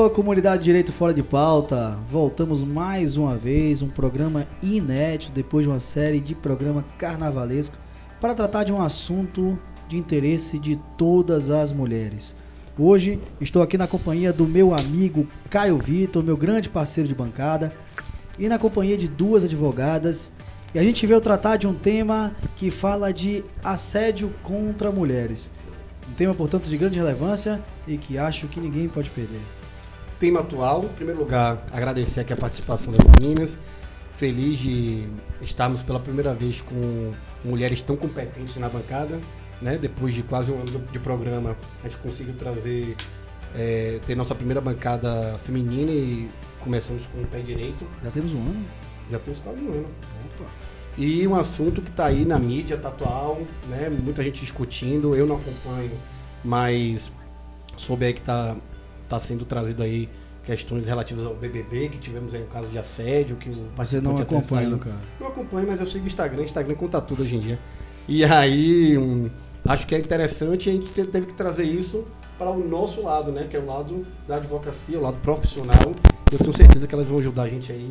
Alô, comunidade Direito Fora de Pauta. Voltamos mais uma vez, um programa inédito depois de uma série de programa carnavalesco para tratar de um assunto de interesse de todas as mulheres. Hoje estou aqui na companhia do meu amigo Caio Vitor, meu grande parceiro de bancada, e na companhia de duas advogadas. E a gente veio tratar de um tema que fala de assédio contra mulheres. Um tema, portanto, de grande relevância e que acho que ninguém pode perder. Tema atual, em primeiro lugar, agradecer aqui a participação das meninas. Feliz de estarmos pela primeira vez com mulheres tão competentes na bancada. Né? Depois de quase um ano de programa, a gente conseguiu trazer, é, ter nossa primeira bancada feminina e começamos com o pé direito. Já temos um ano? Já temos quase um ano. Opa. E um assunto que está aí na mídia, tá atual, né? Muita gente discutindo, eu não acompanho, mas soube aí que está tá sendo trazido aí questões relativas ao BBB, que tivemos aí um caso de assédio, que Você não acompanha, cara? Não acompanho, mas eu sigo o Instagram, Instagram conta tudo hoje em dia. E aí, um, acho que é interessante a gente teve que trazer isso para o nosso lado, né? Que é o lado da advocacia, o lado profissional. Eu tenho certeza que elas vão ajudar a gente aí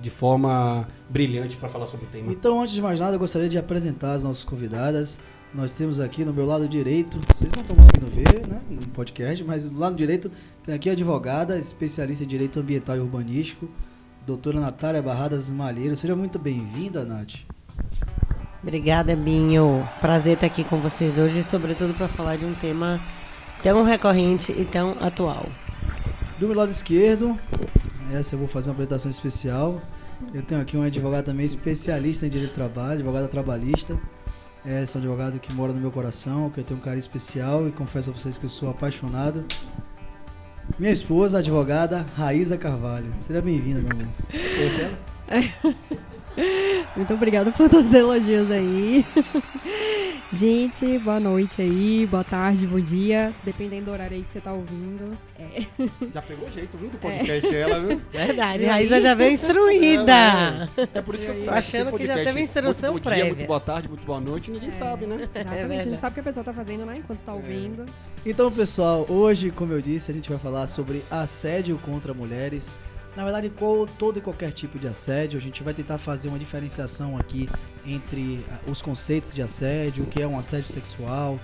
de forma brilhante para falar sobre o tema. Então, antes de mais nada, eu gostaria de apresentar as nossas convidadas. Nós temos aqui no meu lado direito, vocês não estão conseguindo ver, né, no podcast, mas do lado direito tem aqui a advogada, especialista em direito ambiental e urbanístico, doutora Natália Barradas Malheiro. Seja muito bem-vinda, Nath. Obrigada, Binho. Prazer estar aqui com vocês hoje, sobretudo para falar de um tema tão recorrente e tão atual. Do meu lado esquerdo, essa eu vou fazer uma apresentação especial. Eu tenho aqui um advogado também especialista em direito do trabalho, advogada trabalhista. É, sou um advogado que mora no meu coração, que eu tenho um carinho especial e confesso a vocês que eu sou apaixonado. Minha esposa, a advogada Raíza Carvalho. Seja bem-vinda, meu amor. Conhece ela? Muito obrigada por todos os elogios aí. Gente, boa noite aí, boa tarde, bom dia, dependendo do horário aí que você tá ouvindo. É. Já pegou jeito, viu, do podcast é. ela, viu? Verdade, a Raíza já veio instruída. É, é por isso que eu tô achando que já teve instrução muito, prévia. Dia, muito boa tarde, muito boa noite, ninguém é. sabe, né? Exatamente, é a gente sabe o que a pessoa tá fazendo, né, enquanto tá ouvindo. Então, pessoal, hoje, como eu disse, a gente vai falar sobre assédio contra mulheres na verdade, todo e qualquer tipo de assédio, a gente vai tentar fazer uma diferenciação aqui entre ah, os conceitos de assédio, o que é um assédio sexual,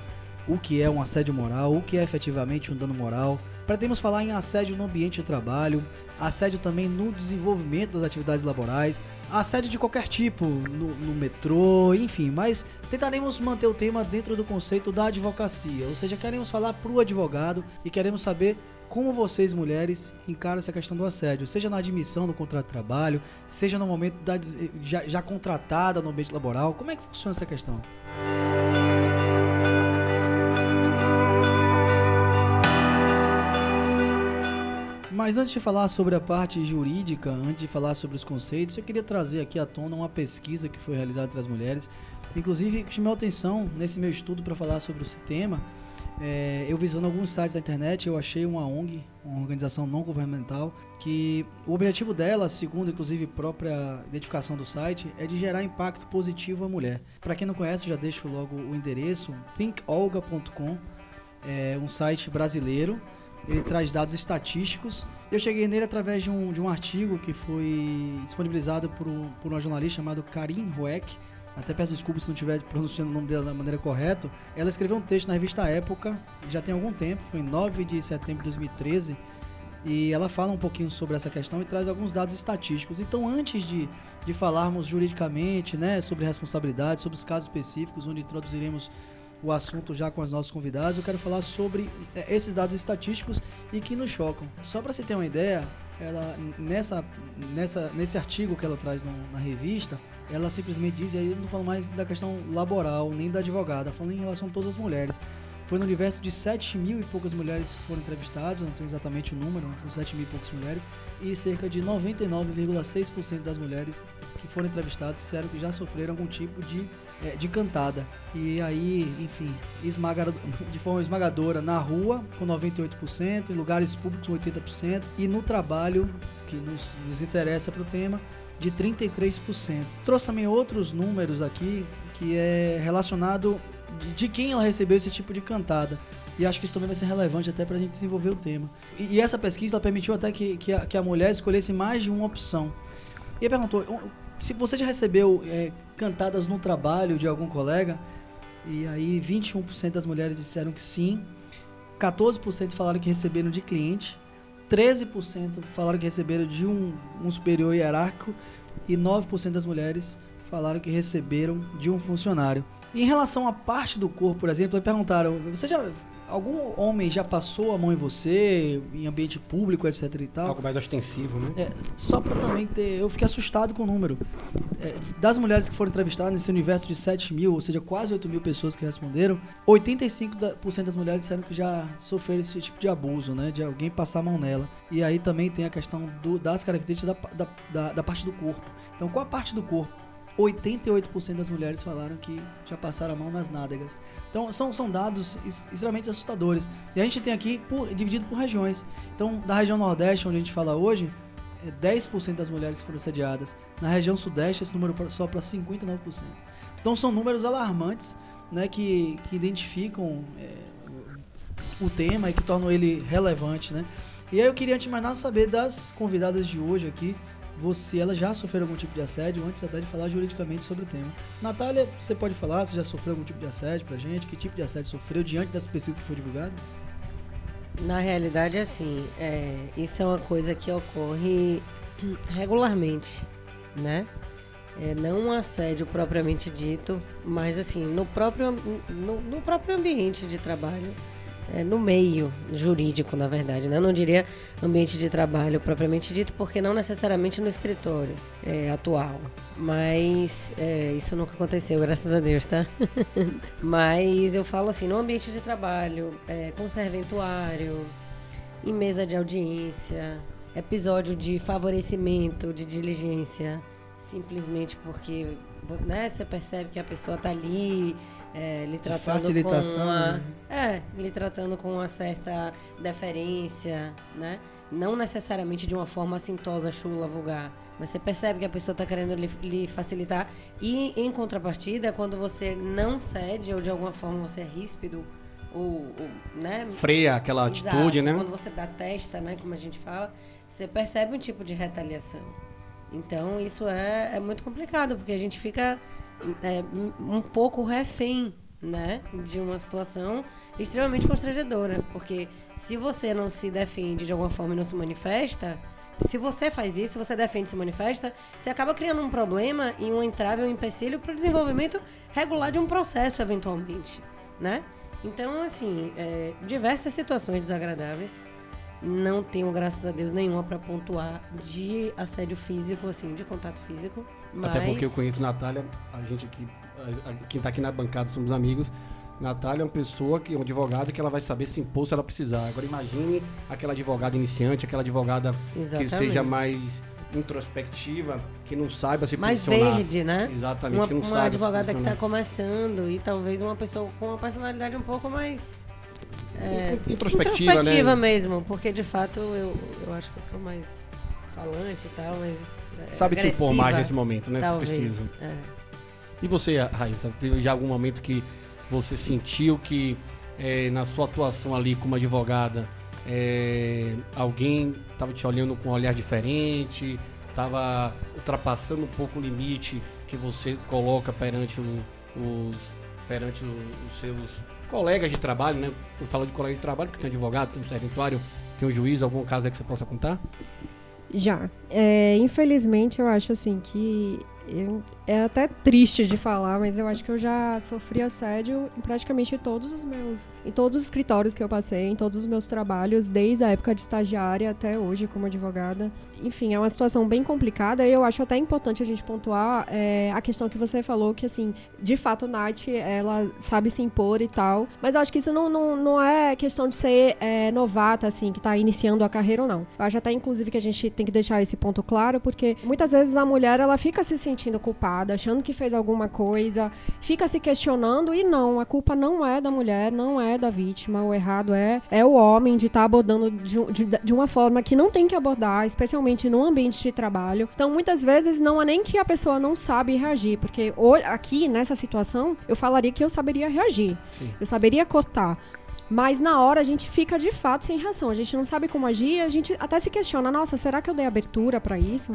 o que é um assédio moral, o que é efetivamente um dano moral. Pretendemos falar em assédio no ambiente de trabalho, assédio também no desenvolvimento das atividades laborais, assédio de qualquer tipo, no, no metrô, enfim, mas tentaremos manter o tema dentro do conceito da advocacia, ou seja, queremos falar para o advogado e queremos saber como vocês, mulheres, encaram essa questão do assédio, seja na admissão do contrato de trabalho, seja no momento da, já, já contratada no ambiente laboral. Como é que funciona essa questão? Mas antes de falar sobre a parte jurídica, antes de falar sobre os conceitos, eu queria trazer aqui à tona uma pesquisa que foi realizada entre as mulheres. Inclusive, chamou atenção nesse meu estudo para falar sobre esse tema é, eu visando alguns sites da internet, eu achei uma ONG, uma organização não governamental, que o objetivo dela, segundo inclusive própria identificação do site, é de gerar impacto positivo à mulher. Para quem não conhece, já deixo logo o endereço, thinkolga.com, é um site brasileiro, ele traz dados estatísticos. Eu cheguei nele através de um, de um artigo que foi disponibilizado por, por uma jornalista chamada Karim Hueck, até peço desculpas se não estiver pronunciando o nome dela da maneira correta, ela escreveu um texto na revista Época, já tem algum tempo, foi em 9 de setembro de 2013, e ela fala um pouquinho sobre essa questão e traz alguns dados estatísticos. Então, antes de, de falarmos juridicamente né, sobre responsabilidade, sobre os casos específicos, onde introduziremos o assunto já com as nossas convidadas, eu quero falar sobre é, esses dados estatísticos e que nos chocam. Só para você ter uma ideia, ela, nessa, nessa, nesse artigo que ela traz no, na revista, ela simplesmente diz, e aí eu não falo mais da questão laboral, nem da advogada, falando em relação a todas as mulheres. Foi no universo de 7 mil e poucas mulheres que foram entrevistadas, eu não tenho exatamente o número, foram 7 mil e poucas mulheres, e cerca de 99,6% das mulheres que foram entrevistadas disseram que já sofreram algum tipo de, é, de cantada. E aí, enfim, esmaga, de forma esmagadora na rua, com 98%, em lugares públicos, 80%, e no trabalho, que nos, nos interessa para o tema, de 33%. Trouxe também outros números aqui que é relacionado de quem ela recebeu esse tipo de cantada. E acho que isso também vai ser relevante até para a gente desenvolver o tema. E, e essa pesquisa permitiu até que, que a, que, a, mulher escolhesse mais de uma opção. E perguntou, se você já recebeu é, cantadas no trabalho de algum colega, e aí 21% das mulheres disseram que sim, 14% falaram que receberam de cliente, 13% falaram que receberam de um, um superior hierárquico e 9% das mulheres falaram que receberam de um funcionário. Em relação à parte do corpo, por exemplo, perguntaram: você já algum homem já passou a mão em você, em ambiente público, etc e tal? Algo mais ostensivo, né? É, só para também ter. Eu fiquei assustado com o número. É, das mulheres que foram entrevistadas nesse universo de 7 mil, ou seja, quase 8 mil pessoas que responderam, 85% das mulheres disseram que já sofreram esse tipo de abuso, né? De alguém passar a mão nela. E aí também tem a questão do, das características da, da, da, da parte do corpo. Então, qual a parte do corpo 88% das mulheres falaram que já passaram a mão nas nádegas. Então, são, são dados extremamente assustadores. E a gente tem aqui por, dividido por regiões. Então, da região Nordeste, onde a gente fala hoje, é 10% das mulheres foram assediadas. Na região Sudeste, esse número só para 59%. Então, são números alarmantes né, que, que identificam é, o tema e que tornam ele relevante. Né? E aí eu queria, antes de mais nada, saber das convidadas de hoje aqui, você, ela já sofreu algum tipo de assédio antes até de falar juridicamente sobre o tema. Natália, você pode falar se já sofreu algum tipo de assédio pra gente? Que tipo de assédio sofreu diante das pesquisas que foi divulgada? Na realidade, assim, é, isso é uma coisa que ocorre regularmente, né? É, não um assédio propriamente dito, mas assim, no próprio, no, no próprio ambiente de trabalho é, no meio jurídico, na verdade. Né? Eu não diria ambiente de trabalho propriamente dito, porque não necessariamente no escritório é, atual. Mas é, isso nunca aconteceu, graças a Deus, tá? Mas eu falo assim, no ambiente de trabalho, é, com serventuário, em mesa de audiência, episódio de favorecimento, de diligência, simplesmente porque né, você percebe que a pessoa está ali é, lhe tratando facilitação, com uma, né? é, lhe tratando com uma certa deferência, né? Não necessariamente de uma forma assintosa, chula, vulgar. Mas você percebe que a pessoa está querendo lhe, lhe, facilitar. E, em contrapartida, quando você não cede ou de alguma forma você é ríspido, ou, ou né? Freia aquela Exato, atitude, né? Quando você dá testa, né? Como a gente fala, você percebe um tipo de retaliação. Então, isso é, é muito complicado, porque a gente fica é, um pouco refém, né, de uma situação extremamente constrangedora, porque se você não se defende de alguma forma e não se manifesta, se você faz isso, você defende e se manifesta, você acaba criando um problema e um entrave, um empecilho para o desenvolvimento regular de um processo, eventualmente, né? Então, assim, é, diversas situações desagradáveis. Não tenho, graças a Deus, nenhuma para pontuar de assédio físico, assim, de contato físico. Mas... Até porque eu conheço Natália, a gente aqui, a, a, quem está aqui na bancada somos amigos. Natália é uma pessoa, que, uma advogada que ela vai saber se impor se ela precisar. Agora imagine aquela advogada iniciante, aquela advogada Exatamente. que seja mais introspectiva, que não saiba se mais posicionar. Mais verde, né? Exatamente, uma, que não uma Uma advogada que está começando e talvez uma pessoa com uma personalidade um pouco mais... É, introspectiva, introspectiva né? mesmo, porque de fato eu, eu acho que eu sou mais falante e tal, mas Sabe se impor mais nesse momento, né? Talvez, se precisa. É. E você, Raíssa, teve já algum momento que você sentiu que é, na sua atuação ali como advogada, é, alguém estava te olhando com um olhar diferente, estava ultrapassando um pouco o limite que você coloca perante o, os perante os seus colegas de trabalho, né? Eu falo de colega de trabalho, porque tem advogado, tem um serventuário, tem um juiz, algum caso aí que você possa contar? Já. É, infelizmente, eu acho assim que eu, é até triste de falar, mas eu acho que eu já sofri assédio em praticamente todos os meus, em todos os escritórios que eu passei, em todos os meus trabalhos, desde a época de estagiária até hoje como advogada. Enfim, é uma situação bem complicada e eu acho até importante a gente pontuar é, a questão que você falou, que assim, de fato, Nath, ela sabe se impor e tal, mas eu acho que isso não, não, não é questão de ser é, novata, assim, que está iniciando a carreira ou não. Eu acho até, inclusive, que a gente tem que deixar esse ponto claro, porque muitas vezes a mulher, ela fica se sentindo culpada errada, achando que fez alguma coisa, fica se questionando e não, a culpa não é da mulher, não é da vítima, o errado é, é o homem de estar tá abordando de, de, de, uma forma que não tem que abordar, especialmente no ambiente de trabalho. Então, muitas vezes não é nem que a pessoa não sabe reagir, porque aqui nessa situação eu falaria que eu saberia reagir, Sim. eu saberia cortar. Mas na hora a gente fica de fato sem reação. A gente não sabe como agir, a gente até se questiona: nossa, será que eu dei abertura para isso?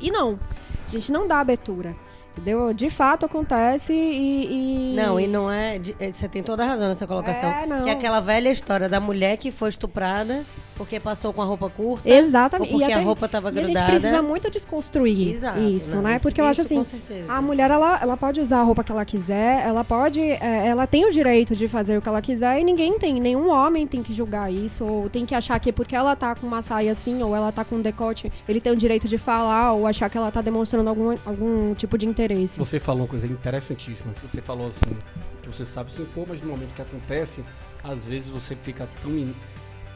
E não, a gente não dá abertura. Entendeu? De fato acontece e, e... Não, e não é. é você tem toda a razão nessa colocação. É, não. Que é aquela velha história da mulher que foi estuprada porque passou com a roupa curta. Exatamente. Ou porque a roupa estava grudada. A gente precisa muito desconstruir Exato, isso, não, né? Isso, porque eu acho assim, a mulher ela, ela pode usar a roupa que ela quiser, ela pode, é, ela tem o direito de fazer o que ela quiser e ninguém tem, nenhum homem tem que julgar isso ou tem que achar que porque ela tá com uma saia assim ou ela tá com um decote, ele tem o direito de falar ou achar que ela tá demonstrando algum, algum tipo de interesse. Você falou uma coisa interessantíssima. Você falou assim, que você sabe assim, pô, mas no momento que acontece, às vezes você fica tão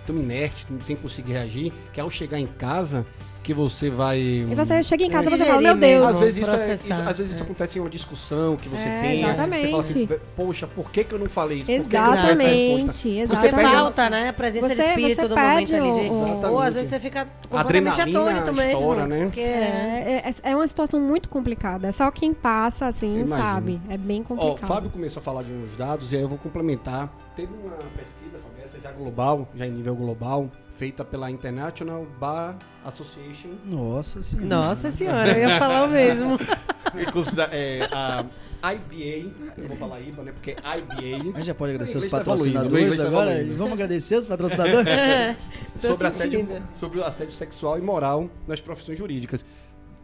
tão inerte, sem conseguir reagir, que ao chegar em casa, que você vai. E você chega em casa e você fala, meu Deus. Às vezes, isso, é, isso, às vezes é. isso acontece em uma discussão que você é, tem. Exatamente. Você fala assim, poxa, por que, que eu não falei isso? Exatamente. Você exatamente. falta, né? A presença você, de espírito do momento ali. De... Ou às vezes você fica completamente atônito mesmo. Estoura, né? Porque... É, é, é, uma situação muito complicada. Só quem passa, assim, sabe. É bem complicado. Ó, o Fábio começou a falar de uns dados e aí eu vou complementar. Teve uma pesquisa, Fábio, essa já global, já em nível global, feita pela International Bar Association. Nossa senhora. Nossa senhora, eu ia falar o mesmo. é, a IBA, eu vou falar IBA, né? Porque IBA. A gente já pode agradecer os patrocinadores tá agora. Vamos agradecer os patrocinadores? é, sobre, assédio, sobre o assédio sexual e moral nas profissões jurídicas.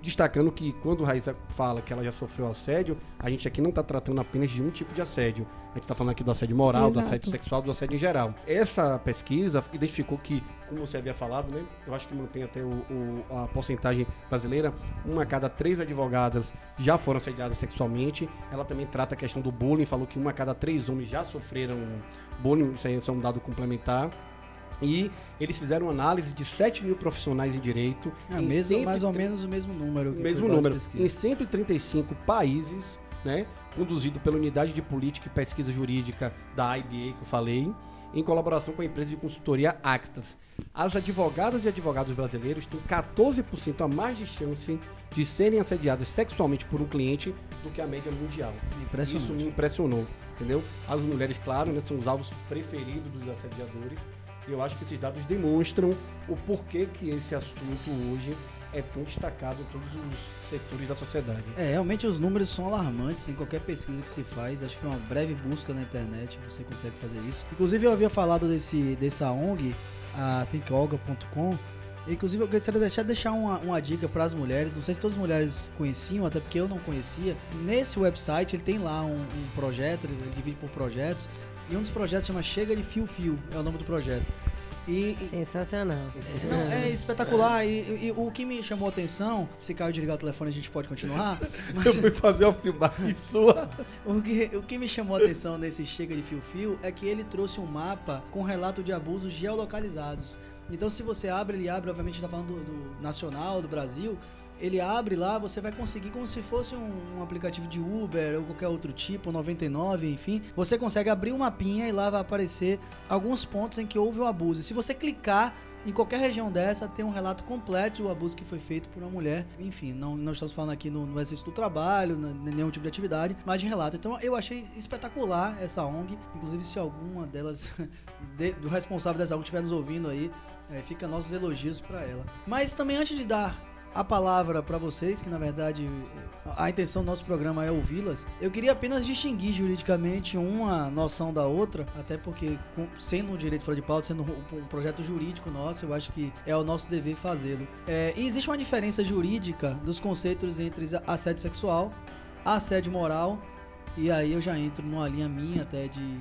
Destacando que quando Raíssa fala que ela já sofreu assédio, a gente aqui não está tratando apenas de um tipo de assédio. A gente está falando aqui do assédio moral, Exato. do assédio sexual, do assédio em geral. Essa pesquisa identificou que, como você havia falado, né? Eu acho que mantém até o, o, a porcentagem brasileira, uma a cada três advogadas já foram assediadas sexualmente. Ela também trata a questão do bullying, falou que uma a cada três homens já sofreram bullying, isso aí é um dado complementar. E eles fizeram análise de 7 mil profissionais em direito. É, mesmo, mais ou menos o mesmo número. mesmo número. Em 135 países, né? Conduzido pela Unidade de Política e Pesquisa Jurídica da IBA, que eu falei, em colaboração com a empresa de consultoria Actas. As advogadas e advogados brasileiros têm 14% a mais de chance de serem assediadas sexualmente por um cliente do que a média mundial. Isso me impressionou, entendeu? As mulheres, claro, né, são os alvos preferidos dos assediadores eu acho que esses dados demonstram o porquê que esse assunto hoje é tão destacado em todos os setores da sociedade. É, realmente os números são alarmantes em qualquer pesquisa que se faz. Acho que uma breve busca na internet você consegue fazer isso. Inclusive eu havia falado desse dessa ONG, a thinkolga.com. Inclusive eu gostaria de deixar, deixar uma, uma dica para as mulheres. Não sei se todas as mulheres conheciam, até porque eu não conhecia. Nesse website ele tem lá um, um projeto, ele divide por projetos e um dos projetos chama Chega de Fio Fio, é o nome do projeto. E, Sensacional. Não, é espetacular. E, e, e, o que me chamou a atenção, se Caio desligar o telefone a gente pode continuar. Mas, eu fui fazer o filmagem sua. o, que, o que me chamou a atenção nesse Chega de Fio Fio é que ele trouxe um mapa com relato de abusos geolocalizados. Então, se você abre, ele abre, obviamente, está falando do, do nacional, do Brasil ele abre lá, você vai conseguir como se fosse um, um, aplicativo de Uber ou qualquer outro tipo, 99, enfim. Você consegue abrir uma mapinha e lá vai aparecer alguns pontos em que houve o abuso. E se você clicar em qualquer região dessa, tem um relato completo do abuso que foi feito por uma mulher. Enfim, não, não estamos falando aqui no, no exercício do trabalho, nenhum tipo de atividade, mas de relato. Então eu achei espetacular essa ONG. Inclusive, se alguma delas, de, do responsável dessa ONG estiver nos ouvindo aí, é, fica nossos elogios para ela. Mas também antes de dar a palavra para vocês, que na verdade a intenção do nosso programa é ouvi-las, eu queria apenas distinguir juridicamente uma noção da outra, até porque, sendo um direito fora de pauta, sendo um projeto jurídico nosso, eu acho que é o nosso dever fazê-lo. É, e existe uma diferença jurídica dos conceitos entre assédio sexual, assédio moral, e aí eu já entro numa linha minha até de,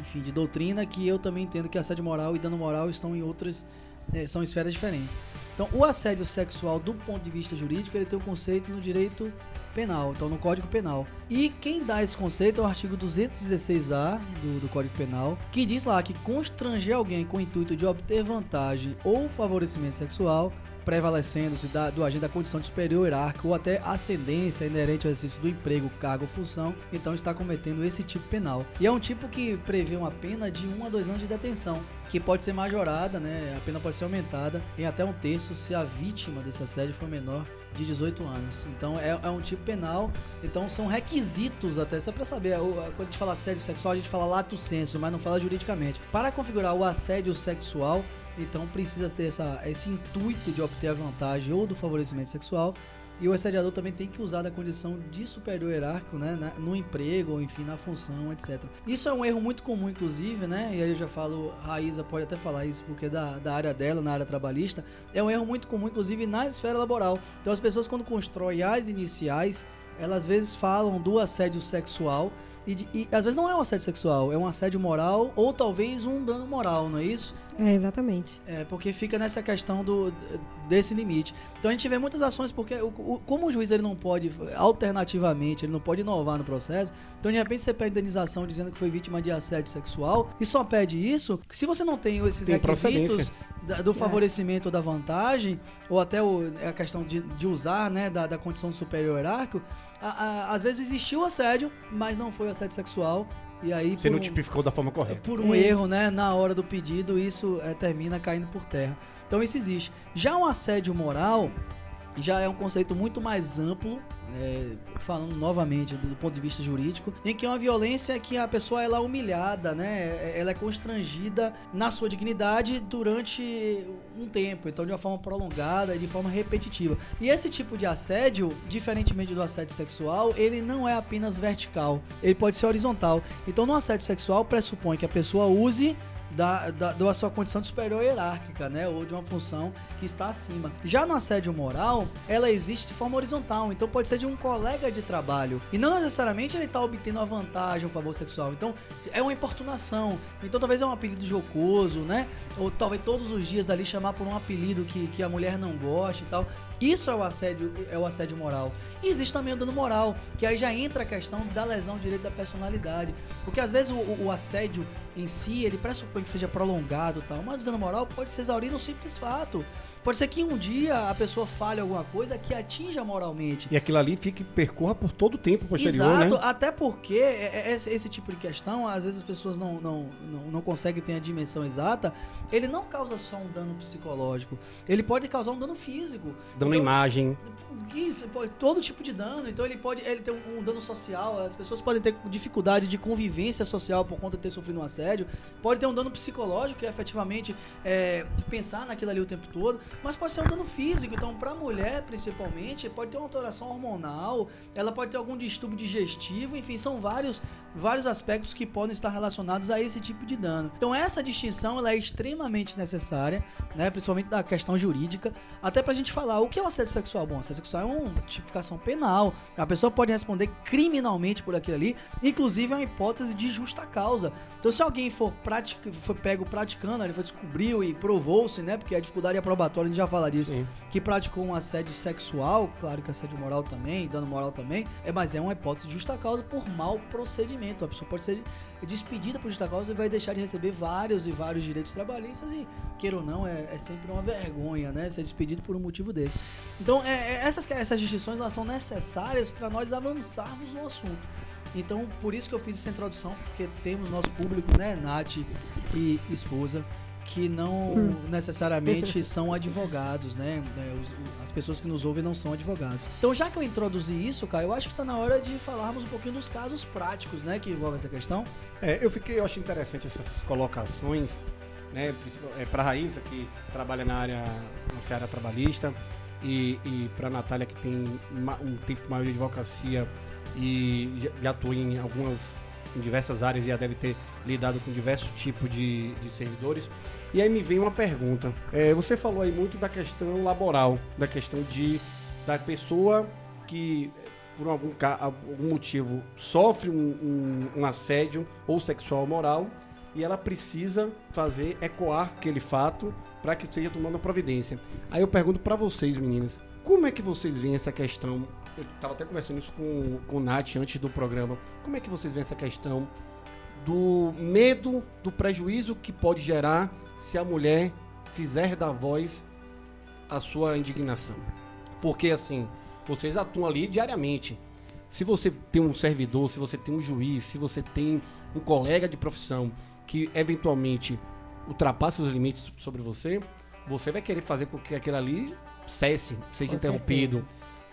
enfim, de doutrina, que eu também entendo que assédio moral e dano moral estão em outras, é, são esferas diferentes. Então, o assédio sexual, do ponto de vista jurídico, ele tem um conceito no direito penal, então no Código Penal. E quem dá esse conceito é o artigo 216A do, do, Código Penal, que diz lá que constranger alguém com o intuito de obter vantagem ou favorecimento sexual prevalecendo-se do agente da condição de superior hierárquico ou até ascendência inerente ao exercício do emprego, cargo ou função, então está cometendo esse tipo penal. E é um tipo que prevê uma pena de 1 a 2 anos de detenção, que pode ser majorada, né? A pena pode ser aumentada em até um terço se a vítima desse assédio for menor de 18 anos. Então é, é um tipo penal, então são requisitos até, só para saber, quando a gente fala assédio sexual, a gente fala lato senso, mas não fala juridicamente. Para configurar o assédio sexual, então precisa ter essa, esse intuito de obter a vantagem ou do favorecimento sexual. E o assediador também tem que usar da condição de superior hierárquico, né, no emprego, ou enfim, na função, etc. Isso é um erro muito comum, inclusive, né, e aí eu já falo, Raíza pode até falar isso, porque é da, da área dela, na área trabalhista, é um erro muito comum, inclusive, na esfera laboral. Então as pessoas, quando constroem as iniciais, elas às vezes falam do assédio sexual, e, e, às vezes não é um assédio sexual, é um assédio moral ou talvez um dano moral, não é isso? É, exatamente. É, porque fica nessa questão do, desse limite. Então a gente vê muitas ações, porque o, o, como o juiz ele não pode, alternativamente, ele não pode inovar no processo, então de repente você pede indenização dizendo que foi vítima de assédio sexual e só pede isso, se você não tem esses tem requisitos da, do é. favorecimento é. da vantagem, ou até o, a questão de, de usar né, da, da condição de superior hierárquico, a, a, às vezes existiu assédio, mas não foi assédio sexual. E aí, Você não um, tipificou da forma correta. Por um erro, né, na hora do pedido, isso é, termina caindo por terra. Então isso existe. Já um assédio moral já é um conceito muito mais amplo é, falando novamente do, ponto de vista jurídico, em que é uma violência que a pessoa ela é humilhada, né? Ela é constrangida na sua dignidade durante um tempo, então de uma forma prolongada e de forma repetitiva. E esse tipo de assédio, diferentemente do assédio sexual, ele não é apenas vertical, ele pode ser horizontal. Então no assédio sexual pressupõe que a pessoa use da, da, da sua condição de superior hierárquica, né? Ou de uma função que está acima. Já no assédio moral, ela existe de forma horizontal, então pode ser de um colega de trabalho. E não necessariamente ele está obtendo uma vantagem, um favor sexual. Então, é uma importunação. Então, talvez é um apelido jocoso, né? Ou talvez todos os dias ali chamar por um apelido que, que a mulher não gosta e tal. Isso é o assédio, é o assédio moral. E existe também o dano moral, que aí já entra a questão da lesão direito da personalidade. Porque às vezes o, o assédio em si, ele pressupõe que seja prolongado e tal, mas o moral pode se exaurir no simples fato. Pode ser que um dia a pessoa fale alguma coisa que atinja moralmente. E aquilo ali fique percorra por todo o tempo posterior, Exato, né? até porque é, é, esse, esse, tipo de questão, às vezes as pessoas não, não, não, não conseguem ter a dimensão exata, ele não causa só um dano psicológico, ele pode causar um dano físico. Dano então, imagem. Isso, todo tipo de dano. Então ele pode ele ter um, um, dano social, as pessoas podem ter dificuldade de convivência social por conta de ter sofrido um assédio, pode ter um dano psicológico, que é efetivamente é, pensar naquilo ali o tempo todo mas pode ser um dano físico. Então, para a mulher, principalmente, pode ter uma alteração hormonal, ela pode ter algum distúrbio digestivo, enfim, são vários, vários aspectos que podem estar relacionados a esse tipo de dano. Então, essa distinção ela é extremamente necessária, né, principalmente da questão jurídica, até para a gente falar o que é o assédio sexual. Bom, assédio sexual é uma tipificação penal, a pessoa pode responder criminalmente por aquilo ali, inclusive é uma hipótese de justa causa. Então, se alguém for, for pego praticando, ele foi descobriu e provou-se, né, porque a dificuldade é probatória a gente já fala disso, Sim. que praticou um assédio sexual, claro que assédio moral também, dano moral também, é, mas é uma hipótese de justa causa por mau procedimento. A pessoa pode ser despedida por justa causa e vai deixar de receber vários e vários direitos trabalhistas e, queira ou não, é, é sempre uma vergonha, né, ser despedido por um motivo desse. Então, é, é essas, essas distinções elas são necessárias para nós avançarmos no assunto. Então, por isso que eu fiz essa introdução, porque temos nosso público, né, Nath e esposa, que não hum. necessariamente são advogados, né? É, as pessoas que nos ouvem não são advogados. Então, já que eu introduzi isso, cara, eu acho que está na hora de falarmos um pouquinho dos casos práticos, né, que envolvem essa questão. É, eu fiquei, eu acho interessante essas colocações, né, é, para a Raíssa, que trabalha na área, na área trabalhista, e, e para a Natália, que tem um tempo maior de advocacia e já, já atua em algumas em diversas áreas e já deve ter lidado com diversos tipos de, de servidores. E aí me vem uma pergunta. É, você falou aí muito da questão laboral, da questão de da pessoa que por algum, algum motivo sofre um, um, um assédio ou sexual moral e ela precisa fazer ecoar aquele fato para que seja tomada providência. Aí eu pergunto para vocês, meninas, como é que vocês veem essa questão? Eu estava até conversando isso com, com o Nath antes do programa. Como é que vocês veem essa questão do medo, do prejuízo que pode gerar se a mulher fizer da voz a sua indignação. Porque, assim, vocês atuam ali diariamente. Se você tem um servidor, se você tem um juiz, se você tem um colega de profissão que eventualmente ultrapassa os limites sobre você, você vai querer fazer com que aquilo ali cesse, seja Com interrompido.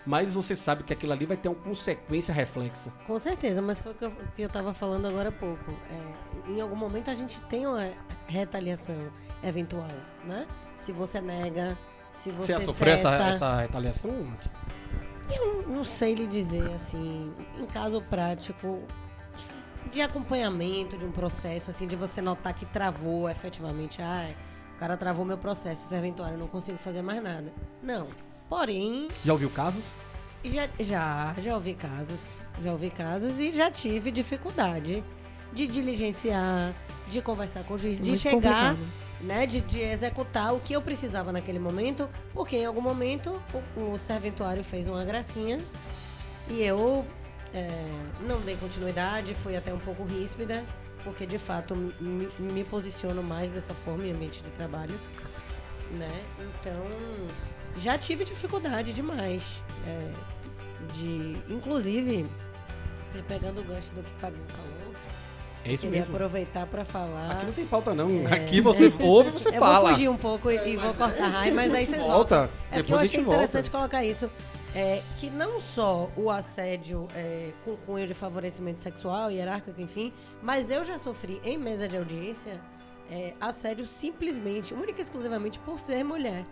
Mas você sabe que aquilo ali vai ter uma consequência reflexa. Com certeza, mas foi o que eu, que eu tava falando agora há pouco. É, em algum momento a gente tem uma retaliação eventual, né? Se você nega, se Você você sofreu essa, essa retaliação? Eu não sei lhe dizer, assim, em caso prático, de acompanhamento de um processo, assim, de você notar que travou efetivamente, ah, o cara travou meu processo, eu não consigo fazer mais nada. Não. Porém, Já ouviu casos? já, já, já ouvi casos, já ouvi casos e já tive dificuldade de diligenciar, de conversar com o juiz, de Muito chegar complicado. né, de, de executar o que eu precisava naquele momento, porque em algum momento o, o serventuário fez uma gracinha e eu é, não dei continuidade, fui até um pouco ríspida, porque de fato me, me posiciono mais dessa forma em ambiente de trabalho, né? Então já tive dificuldade demais, é, de, inclusive pegando o gancho do que o Fabinho falou, É isso queria mesmo. aproveitar para falar. Aqui não tem pauta, não. É. Aqui você ouve e você eu fala. vou fugir um pouco e, e vou cortar raio, mas aí vocês voltam. Volta. É porque eu achei gente volta. interessante colocar isso. É, que não só o assédio é, com cunho de favorecimento sexual, hierárquico, enfim, mas eu já sofri em mesa de audiência é, assédio simplesmente, única e exclusivamente por ser mulher.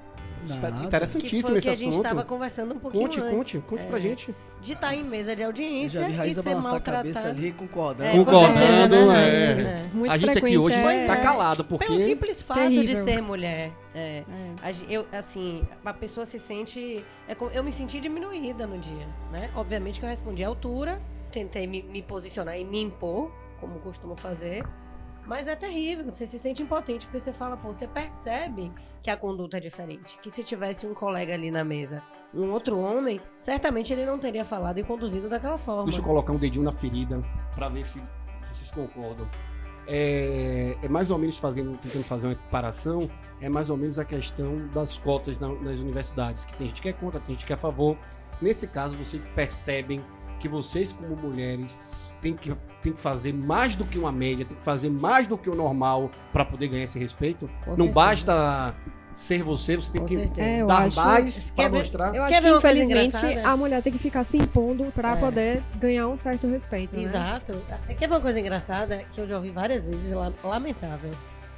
Nada. Que Interessantíssimo esse que a gente assunto. estava conversando um pouquinho Conte, antes. conte, conte pra É, gente. De estar em mesa de Eu audiência já vi e ser balançar a cabeça maltratada. ali, concordando. É, com certeza, né? é. É. Muito a gente aqui hoje é... tá calado, porque... Pelo simples fato de Terrível. ser mulher. É. É. Eu, assim, a pessoa se sente. é eu me senti diminuída no dia, né? Obviamente que eu respondi à altura, tentei me, me posicionar e me impor, como costumo fazer. Mas é terrível, você se sente impotente, porque você fala, pô, você percebe que a conduta é diferente. Que se tivesse um colega ali na mesa, um outro homem, certamente ele não teria falado e conduzido daquela forma. Deixa eu colocar um dedinho na ferida pra ver se vocês concordam. É, é mais ou menos fazendo, tentando fazer uma equiparação, é mais ou menos a questão das cotas na- nas universidades, que tem gente que é contra, tem gente que é a favor. Nesse caso, vocês percebem que vocês, como mulheres, têm que, têm que fazer mais do que uma média, tem que fazer mais do que o normal para poder ganhar esse respeito. Com Não certeza. basta ser você, você tem Com que certeza. É, eu dar acho- mais Quer para ver- mostrar. Eu acho Quer que, ver infelizmente, a mulher tem que ficar se impondo pra É. poder ganhar um certo respeito, né? Exato. É que é uma coisa engraçada que eu já ouvi várias vezes, la- lamentável.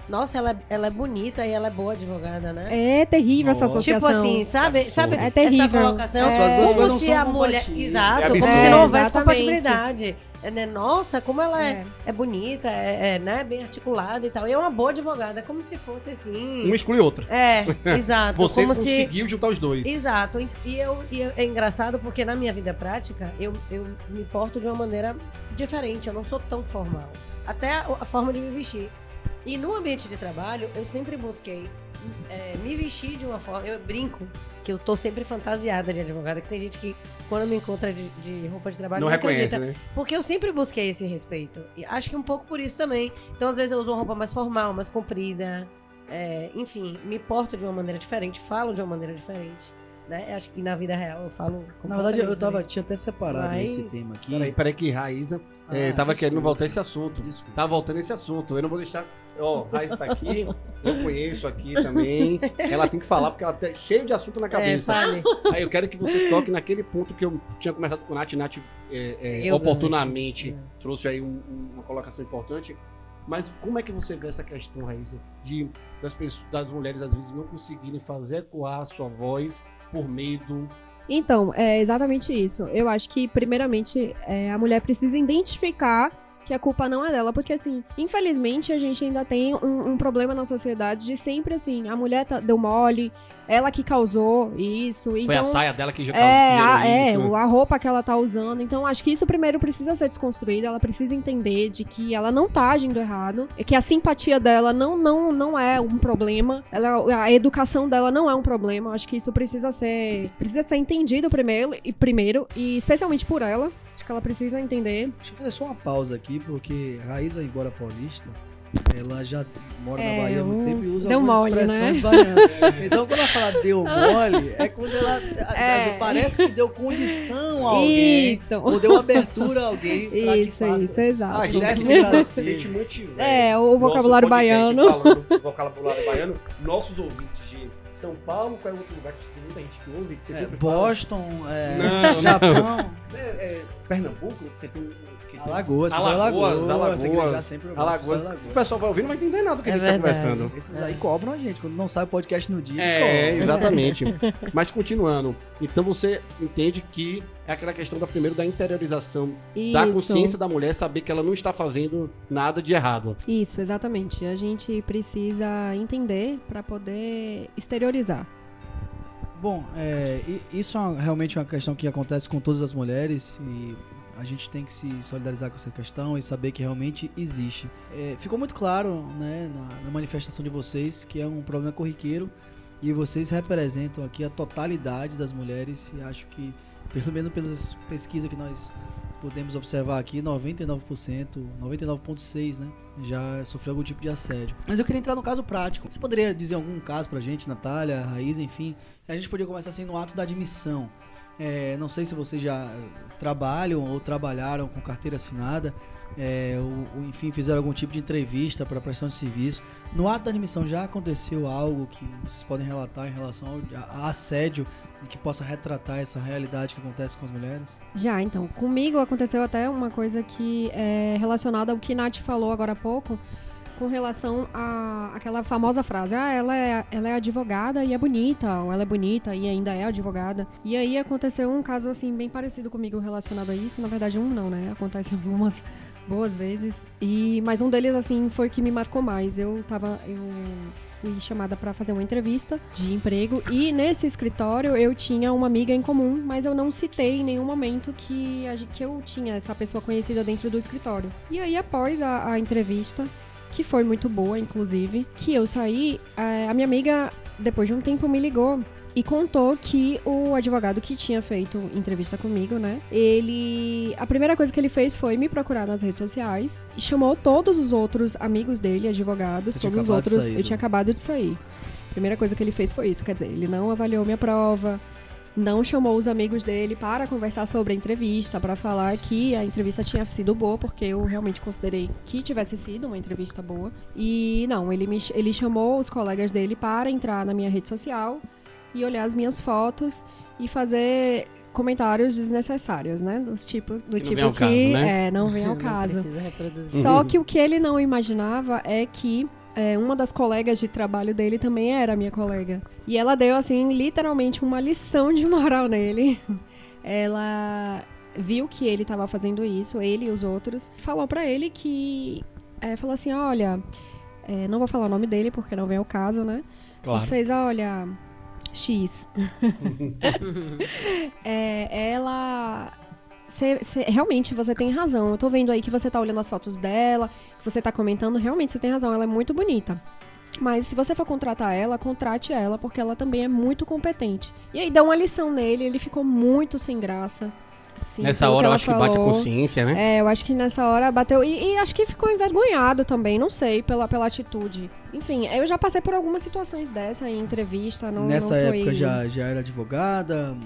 Nossa, ela, é- ela é bonita e ela é boa advogada, né? É terrível essa Nossa. Tipo associação. assim, sabe, Absurdo. sabe É essa terrível. colocação? As suas duas como se a mulher, exato, É como se não houvesse compatibilidade. É, né? Nossa, como ela é, É. é bonita, é, é, né, bem articulada e tal. E é uma boa advogada, como se fosse assim. Um exclui outro. É, exato. Você como se conseguiu juntar os dois. Exato. E- E, eu, e eu- é engraçado porque na minha vida prática eu, eu me porto de uma maneira diferente. Eu não sou tão formal. Até a, a forma de me vestir. E no ambiente de trabalho, eu sempre busquei é, me vestir de uma forma. Eu brinco que eu estou sempre fantasiada de advogada. Que tem gente que, quando me encontra de, de roupa de trabalho, Não não, reconhece, acredita. né? Porque eu sempre busquei esse respeito. E acho que um pouco por isso também. Então, às vezes, eu uso uma roupa mais formal, mais comprida. É, enfim, me porto de uma maneira diferente, falo de uma maneira diferente. Né? Acho que na vida real eu falo. Na verdade, eu tava, tinha até separado Mas- esse tema aqui. Peraí, peraí que Raíza Ah, é, tava desculpa. querendo voltar esse assunto. Desculpa. Tá voltando esse assunto. Eu não vou deixar. Ó, Raíza tá aqui, eu conheço aqui também. Ela tem que falar porque ela tá cheio de assunto na É, cabeça. fale. Aí eu quero que você toque naquele ponto que eu tinha começado com a Nath. Nath é, é, oportunamente gancho. trouxe aí um- um- uma colocação importante. Mas como é que você vê essa questão, Raíssa, de das, pessoas, das mulheres às vezes não conseguirem fazer ecoar a sua voz por medo? Então, é exatamente isso. Eu acho que, primeiramente, é, a mulher precisa identificar que a culpa não é dela, porque, assim, infelizmente, a gente ainda tem um, um problema na sociedade de sempre, assim, a mulher tá- deu mole, ela que causou isso, Foi então... a saia dela que já É, causou a, é, isso. a roupa que ela tá usando. Então, acho que isso primeiro precisa ser desconstruído. Ela precisa entender de que ela não tá agindo errado. e Que a simpatia dela não, não, não é um problema. Ela, a educação dela não é um problema. Acho que isso precisa ser, precisa ser entendido primeiro e, primeiro, e especialmente por ela. Acho que ela precisa entender. Deixa eu fazer só uma pausa aqui, porque Raíza, embora paulista, ela já mora É, na Bahia há muito um- tempo e usa algumas mole, né? expressões baianas. Então, quando ela fala deu mole, é quando ela É. parece que deu condição a alguém. Isso. Ou deu abertura a alguém pra que Isso, faça. isso, exato. Ah, Tudo é gente É, o vocabulário baiano. falando vocabulário baiano, nossos ouvintes de São Paulo, qual é o outro lugar que tem muita gente que ouve, que você É, sempre fala? Boston, é, Não, Japão, É, é, Pernambuco, você tem... Alagoas, pessoal de Alagoas, Alagoas, Alagoas, tem que deixar sempre o pessoal de Alagoas. O Alagoas. pessoal vai ouvir não vai entender nada do que É a gente tá verdade. conversando. Esses aí cobram a gente, quando não sai o podcast no dia, É, cobram. exatamente. Mas continuando, então você entende que é aquela questão da primeiro da interiorização da Isso. consciência da mulher, saber que ela não está fazendo nada de errado. Isso, exatamente. A gente precisa entender para poder exteriorizar. Bom, é, isso é uma- realmente uma questão que acontece com todas as mulheres e a gente tem que se solidarizar com essa questão e saber que realmente existe. É, ficou muito claro né, na, na manifestação de vocês que é um problema corriqueiro e vocês representam aqui a totalidade das mulheres e acho que, pelo menos pelas pesquisas que nós podemos observar aqui, 99%, 99,6%, né? Já sofreu algum tipo de assédio. Mas eu queria entrar no caso prático. Você poderia dizer algum caso pra gente, Natália, Raiz, enfim? A gente poderia começar assim no ato da admissão. É, não sei se vocês já trabalham ou trabalharam com carteira assinada, é, ou, ou, enfim, fizeram algum tipo de entrevista para prestação de serviço. No ato da admissão já aconteceu algo que vocês podem relatar em relação ao a assédio e que possa retratar essa realidade que acontece com as mulheres? Já, então, comigo aconteceu até uma coisa que é relacionada ao que Nath falou agora há pouco, com relação a aquela famosa frase, ah, ela é, ela é advogada e é bonita, ou ela é bonita e ainda é advogada. E aí aconteceu um caso, assim, bem parecido comigo relacionado a isso, na verdade um não, né, acontece algumas boas vezes, e mas um deles, assim, foi que me marcou mais. Eu tava, eu fui chamada para fazer uma entrevista de emprego e nesse escritório eu tinha uma amiga em comum, mas eu não citei em nenhum momento que, a que eu tinha essa pessoa conhecida dentro do escritório. E aí, após a, a entrevista, que foi muito boa, inclusive, que eu saí, eh, a minha amiga, depois de um tempo, me ligou e contou que o advogado que tinha feito entrevista comigo, né? Ele. A primeira coisa que ele fez foi me procurar nas redes sociais e chamou todos os outros amigos dele, advogados, Você todos os outros. eu do- tinha acabado de sair. A primeira coisa que ele fez foi isso, quer dizer, ele não avaliou minha prova, não chamou os amigos dele para conversar sobre a entrevista, para falar que a entrevista tinha sido boa, porque eu realmente considerei que tivesse sido uma entrevista boa. E não, ele, me, ele chamou os colegas dele para entrar na minha rede social e olhar as minhas fotos e fazer comentários desnecessários, né? Dos tipo, do não tipo vem ao que caso, né? é, não vem ao caso. precisa reproduzir. Só que o que ele não imaginava é que é, uma das colegas de trabalho dele também era minha colega. E ela deu, assim, literalmente uma lição de moral nele. Ela viu que ele estava fazendo isso, ele e os outros, falou pra ele que. é, falou assim: olha, é, não vou falar o nome dele porque não vem ao caso, né? Mas fez, olha, X. É, ela. Cê- cê- realmente você tem razão. Eu tô vendo aí que você tá olhando as fotos dela, que você tá comentando. Realmente você tem razão, ela é muito bonita. Mas se você for contratar ela, contrate ela, porque ela também é muito competente. E aí dá uma lição nele, ele ficou muito sem graça. Assim, Nessa hora eu ela acho que bate a falou. consciência, né? É, eu acho que nessa hora bateu. E, e acho que ficou envergonhado também, não sei, pela, pela atitude. Enfim, eu já passei por algumas situações dessa em entrevista. Não, Nessa não foi... época já, já era advogada?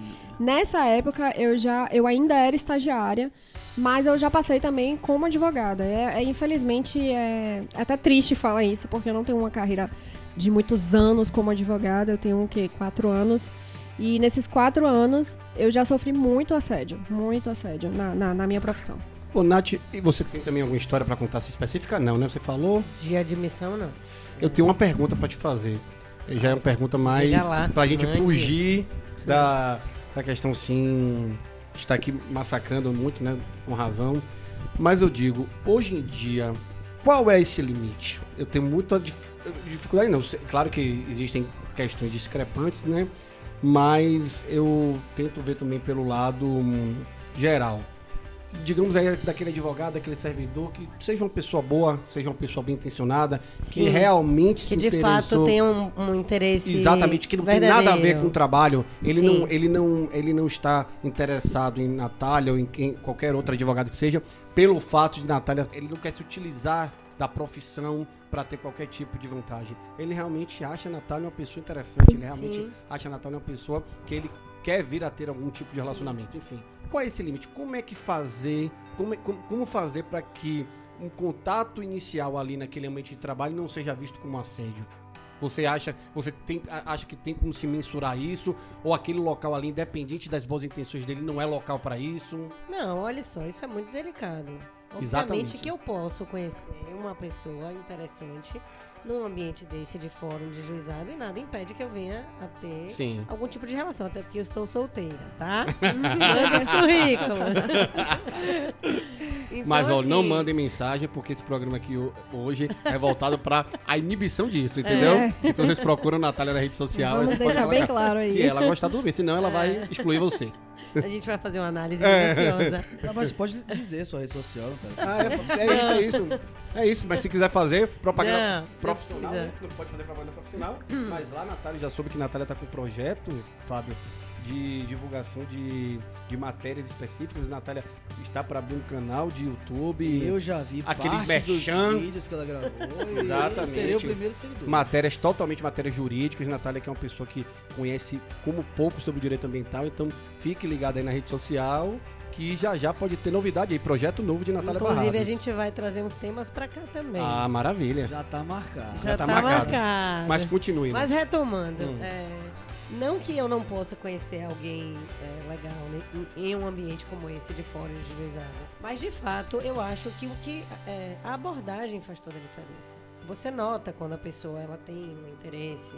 Nessa época eu já eu ainda era estagiária, mas eu já passei também como advogada. É, é, infelizmente é, é até triste falar isso, porque eu não tenho uma carreira de muitos anos como advogada. Eu tenho o quê? Quatro anos. E nesses quatro anos eu já sofri muito assédio, muito assédio na, na, na minha profissão. Ô, Nath, e você tem também alguma história pra contar assim específica? Não, né? Você falou. De admissão, não. Eu tenho uma pergunta pra te fazer. Já é uma pergunta mais lá, pra gente mande. fugir da, da questão, sim, está aqui massacrando muito, né? Com razão. Mas eu digo, hoje em dia, qual é esse limite? Eu tenho muita dif- dificuldade, não. Claro que existem questões discrepantes, né? Mas eu tento ver também pelo lado hum, geral. Digamos aí daquele advogado, daquele servidor, que seja uma pessoa boa, seja uma pessoa bem intencionada, que Sim. realmente Que se de fato tem um, um interesse. Exatamente, que não tem nada a ver verdadeiro. com o trabalho. Ele Sim. não, ele, não, ele não está interessado em Natália ou em quem, qualquer outro advogado que seja, pelo fato de Natália, ele não quer se utilizar da profissão para ter qualquer tipo de vantagem. Ele realmente acha a Natália uma pessoa interessante, ele realmente Sim. acha a Natália uma pessoa que ele quer vir a ter algum tipo de relacionamento, enfim. Qual é esse limite? Como é que fazer, como, é- como, como fazer para que um contato inicial ali naquele ambiente de trabalho não seja visto como assédio? Você acha, você tem, acha que tem como se mensurar isso? Ou aquele local ali, independente das boas intenções dele, não é local para isso? Não, olha só, isso é muito delicado. Obviamente Exatamente. que eu posso conhecer uma pessoa interessante num ambiente desse de fórum de juizado e nada impede que eu venha a ter Sim. algum tipo de relação, até porque eu estou solteira, tá? Manda os currículos. Então, Mas ó, não assim, mandem mensagem, porque esse programa aqui ho- hoje é voltado para a inibição disso, entendeu? É. Então vocês procuram a Natália na rede social. Vamos deixar bem claro aí. Se ela gostar, tudo bem. Senão ela É. vai excluir você. A gente vai fazer uma análise É. minuciosa. Não, mas pode dizer sua rede social, cara. Ah, é, é isso, é isso. É isso, mas se quiser fazer propaganda Não, não profissional, né? não pode fazer propaganda profissional. mas lá a Natália já soube que a Natália tá com um projeto, Fábio, de divulgação de, de matérias específicas. A Natália está para abrir um canal de YouTube. Eu já vi Aquele parte merchan. dos vídeos que ela gravou. Exatamente. Seria o primeiro seguidor. matérias totalmente matérias jurídicas. Natália que é uma pessoa que conhece como pouco sobre o direito ambiental, então fique ligado aí na rede social que já já pode ter novidade aí, projeto novo de Natália Inclusive, Barrados. a gente vai trazer uns temas pra cá também. Ah, maravilha. Já tá marcado. Já, já tá, tá marcado. marcado. Mas continue, né? Mas retomando, Hum. é, não que eu não possa conhecer alguém é, legal né, em, em um ambiente como esse de fora de juizado, mas de fato eu acho que o que é, a abordagem faz toda a diferença. Você nota quando a pessoa ela tem um interesse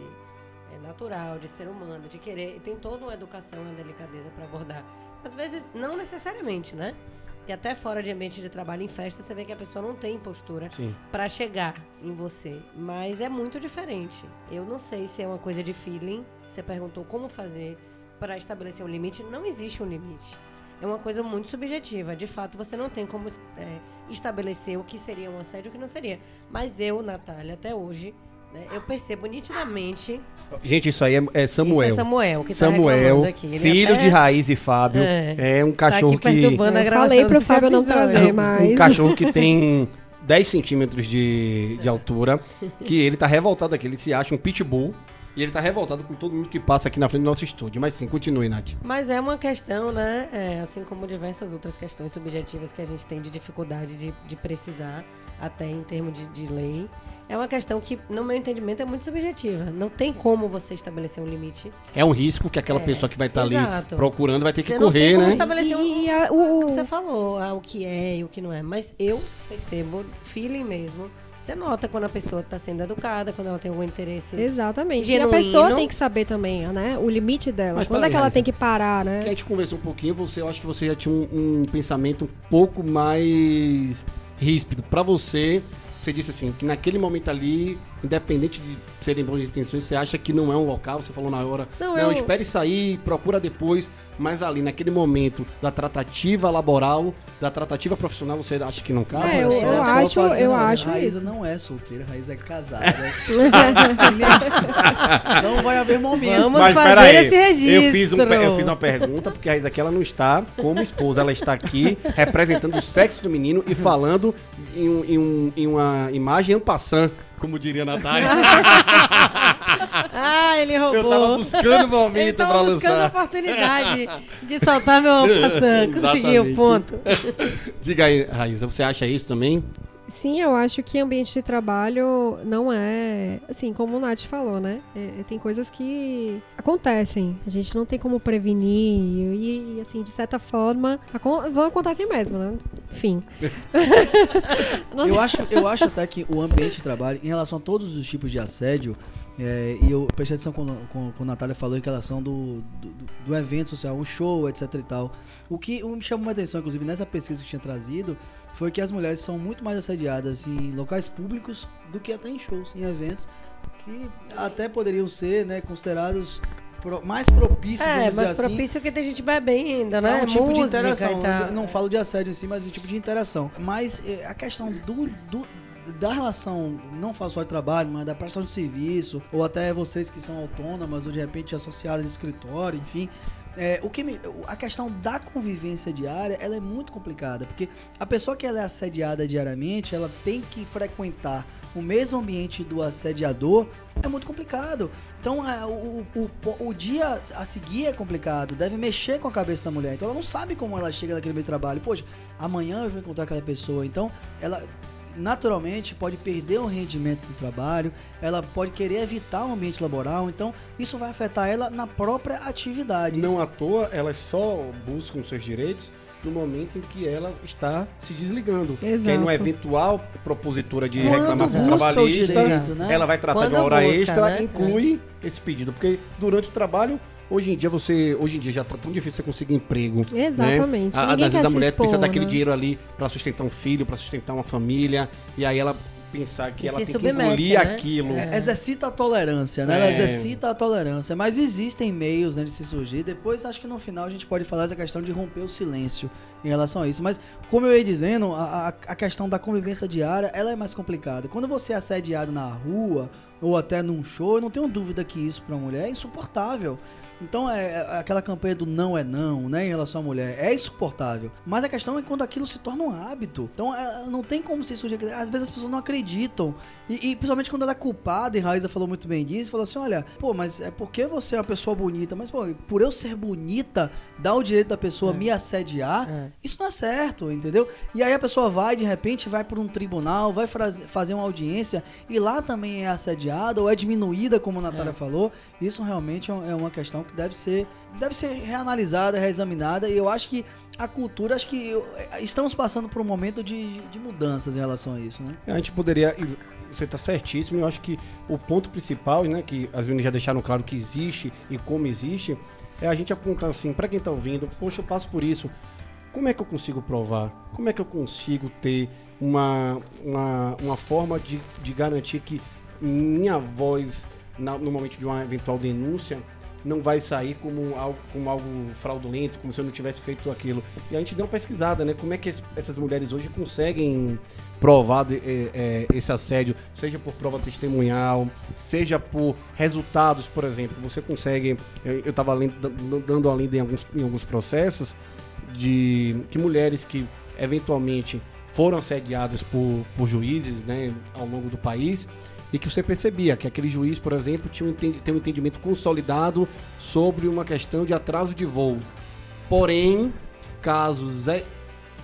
é, natural de ser humano, de querer, tem toda uma educação, uma delicadeza para abordar. Às vezes não necessariamente, né? Porque até fora de ambiente de trabalho, em festa, você vê que a pessoa não tem postura para chegar em você, mas é muito diferente. Eu não sei se é uma coisa de feeling. Você perguntou como fazer para estabelecer um limite. Não existe um limite. É uma coisa muito subjetiva. De fato, você não tem como é, estabelecer o que seria um assédio e o que não seria. Mas eu, Natália, até hoje, né, eu percebo nitidamente. Gente, isso aí é, é Samuel. Isso é Samuel, que tá Samuel, reclamando aqui. Ele filho até de Raiz e Fábio, É. é, um tá cachorro aqui que Eu falei pro Fábio não trazer, mas. um cachorro que tem 10 centímetros de, de altura, que ele tá revoltado aqui, ele se acha um pitbull. E ele tá revoltado com todo mundo que passa aqui na frente do nosso estúdio. Mas sim, continue, Nath. Mas é uma questão, né? é, assim como diversas outras questões subjetivas que a gente tem de dificuldade de, de precisar, até em termos de, de lei. É uma questão que, no meu entendimento, é muito subjetiva. Não tem como você estabelecer um limite. É um risco que aquela É, pessoa que vai estar ali exato. procurando vai ter que Você correr, tem como né? estabelecer um. A- o, Você falou ah, o que é e o que não é. Mas eu percebo, feeling mesmo. Você nota quando a pessoa está sendo educada, quando ela tem algum interesse. Exatamente. Genuíno. E a pessoa tem que saber também, né? O limite dela. Mas Quando é que ela tem que parar, né? Que a gente conversou um pouquinho, você, eu acho que você já tinha um, um pensamento um pouco mais ríspido. Pra você, você disse assim, que naquele momento ali, independente de serem boas intenções, você acha que não é um local, você falou na hora, Não, não, eu- espere sair, procura depois, mas ali, naquele momento da tratativa laboral, da tratativa profissional, você acha que não cabe? É, eu- eu acho- eu acho Raíza isso. não é solteira, Raíza é casada. não vai haver momentos. Vamos Mas, fazer aí, esse registro. Eu fiz, um eu fiz uma pergunta, porque a Raíssa aqui ela não está como esposa, ela está aqui representando o sexo feminino e falando em, um- em um- em uma imagem en passant, como diria a Natália. Ah, ele roubou. Eu tava buscando o momento tava pra buscando a lançar. oportunidade de soltar meu passando. Conseguiu, ponto. Diga aí, Raíssa, você acha isso também? Sim, eu acho que ambiente de trabalho não é. Assim, como o Nath falou, né? É, tem coisas que acontecem. A gente não tem como prevenir. E, e, assim, de certa forma, vão acontecer mesmo, né? Enfim. Eu acho, eu acho até que o ambiente de trabalho, em relação a todos os tipos de assédio, é, e eu prestei atenção quando, quando, quando a Natália falou em relação do, do, do evento social, um show, etc e tal. O que me chamou a atenção, inclusive, nessa pesquisa que tinha trazido, foi que as mulheres são muito mais assediadas em locais públicos do que até em shows, em eventos, que até poderiam ser né, considerados pro- mais propícios, É, mas assim, propício que tem gente bebendo, né? um tipo de Música interação. e tal. Eu não falo de assédio em si, mas um tipo de interação. Mas eh, a questão do, do- da relação, não só de trabalho, mas da prestação de serviço, ou até vocês que são autônomas, ou de repente associadas de escritório, enfim. É, o que me- a questão da convivência diária, ela é muito complicada, porque a pessoa que ela é assediada diariamente, ela tem que frequentar o mesmo ambiente do assediador, é muito complicado. Então, é, o, o, o, o dia a seguir é complicado, deve mexer com a cabeça da mulher. Então, ela não sabe como ela chega naquele meio de trabalho. Poxa, amanhã eu vou encontrar aquela pessoa. Então, ela naturalmente pode perder o rendimento do trabalho, ela pode querer evitar o ambiente laboral, então isso vai afetar ela na própria atividade. Não Isso- à toa, elas só buscam seus direitos no momento em que ela está se desligando. Que aí, Exato. numa eventual propositura de Quando reclamação trabalhista, direito, né? ela vai tratar Quando de uma hora busca, extra, né? inclui esse pedido. Porque durante o trabalho, hoje em dia você, hoje em dia já tá tão difícil você conseguir emprego. Exatamente. Né? A- Às quer vezes a mulher expor, precisa daquele né? dinheiro ali para sustentar um filho, para sustentar uma família, e aí ela pensar que E ela tem submete, que engolir né? aquilo. É, exercita a tolerância, né? Ela É. exercita a tolerância. Mas existem meios né, de se surgir. Depois, acho que no final a gente pode falar essa questão de romper o silêncio em relação a isso. Mas, como eu ia dizendo, a, a, a questão da convivência diária, ela é mais complicada. Quando você é assediado na rua ou até num show, eu não tenho dúvida que isso para uma mulher é insuportável. Então, é, é aquela campanha do não é não, né, em relação à mulher, é insuportável. Mas a questão é quando aquilo se torna um hábito. Então, é, não tem como se surgir. Às vezes as pessoas não acreditam. E, e principalmente quando ela é culpada, e Raíza falou muito bem disso, falou assim: olha, pô, mas é porque você é uma pessoa bonita, mas, pô, por eu ser bonita, dá o direito da pessoa É. me assediar, É. isso não é certo, entendeu? E aí a pessoa vai, de repente, vai por um tribunal, vai fazer uma audiência, e lá também é assediada ou é diminuída, como a Natália É. falou. Isso realmente é é uma questão que deve ser, deve ser reanalisada, reexaminada, e eu acho que a cultura, acho que eu- estamos passando por um momento de, de mudanças em relação a isso, né? A gente poderia. Você está certíssimo. Eu acho que o ponto principal, né, que as meninas já deixaram claro que existe e como existe, é a gente apontar assim, para quem está ouvindo, poxa, eu passo por isso. Como é que eu consigo provar? Como é que eu consigo ter uma, uma, uma forma de, de garantir que minha voz, na- no momento de uma eventual denúncia, não vai sair como algo, como algo fraudulento, como se eu não tivesse feito aquilo. E a gente deu uma pesquisada, né? Como é que es- essas mulheres hoje conseguem provar de- é, esse assédio, seja por prova testemunhal, seja por resultados, por exemplo. Você consegue. Eu estava dando a lida em alguns, em alguns processos de que mulheres que eventualmente foram assediadas por, por juízes né, ao longo do país e que você percebia que aquele juiz, por exemplo, tinha um, tem um entendimento consolidado sobre uma questão de atraso de voo. Porém, casos é,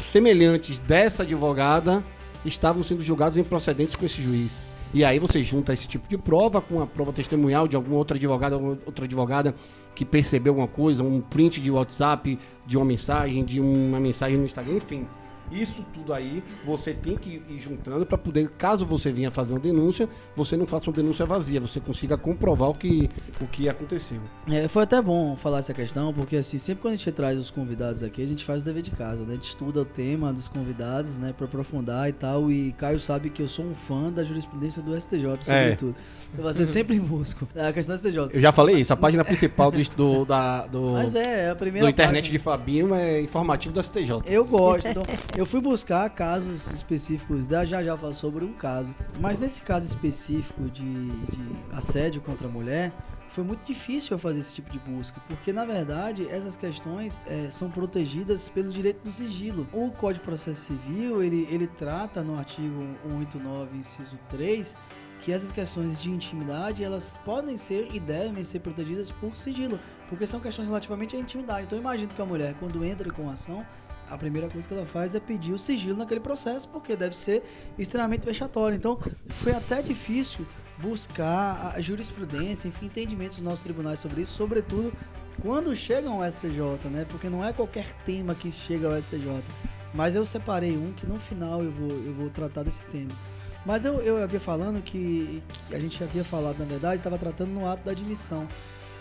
semelhantes dessa advogada estavam sendo julgados improcedentes com esse juiz. E aí você junta esse tipo de prova com a prova testemunhal de alguma outra advogada, alguma outra advogada que percebeu alguma coisa, um print de WhatsApp, de uma mensagem, de uma mensagem no Instagram, enfim. Isso tudo aí você tem que ir juntando para poder, caso você venha fazer uma denúncia, você não faça uma denúncia vazia, você consiga comprovar o que, o que aconteceu. É, foi até bom falar essa questão, porque assim, sempre quando a gente traz os convidados aqui, a gente faz o dever de casa, né? A gente estuda o tema dos convidados, né, para aprofundar e tal. E Caio sabe que eu sou um fã da jurisprudência do STJ, sobretudo. Eu você sempre busco a questão do STJ. Eu já falei isso, a página principal do, do, da, do, Mas é, é a primeira do internet página. de Fabinho é informativo do STJ. Eu gosto, então eu fui buscar casos específicos, da- já já sobre um caso. Mas nesse caso específico de, de assédio contra a mulher, foi muito difícil eu fazer esse tipo de busca, porque na verdade essas questões eh, são protegidas pelo direito do sigilo. O Código de Processo Civil, ele, ele trata no artigo 189, inciso 3, que essas questões de intimidade, elas podem ser e devem ser protegidas por sigilo, porque são questões relativamente à intimidade. Então imagino que a mulher, quando entra com ação, a primeira coisa que ela faz é pedir o sigilo naquele processo, porque deve ser extremamente vexatório. Então, foi até difícil buscar a jurisprudência, enfim, entendimentos dos nossos tribunais sobre isso, sobretudo quando chegam ao STJ, né? Porque não é qualquer tema que chega ao STJ. Mas eu separei um que no final eu vou, eu vou tratar desse tema. Mas eu, eu havia falando que, que a gente havia falado, na verdade, estava tratando no ato da admissão.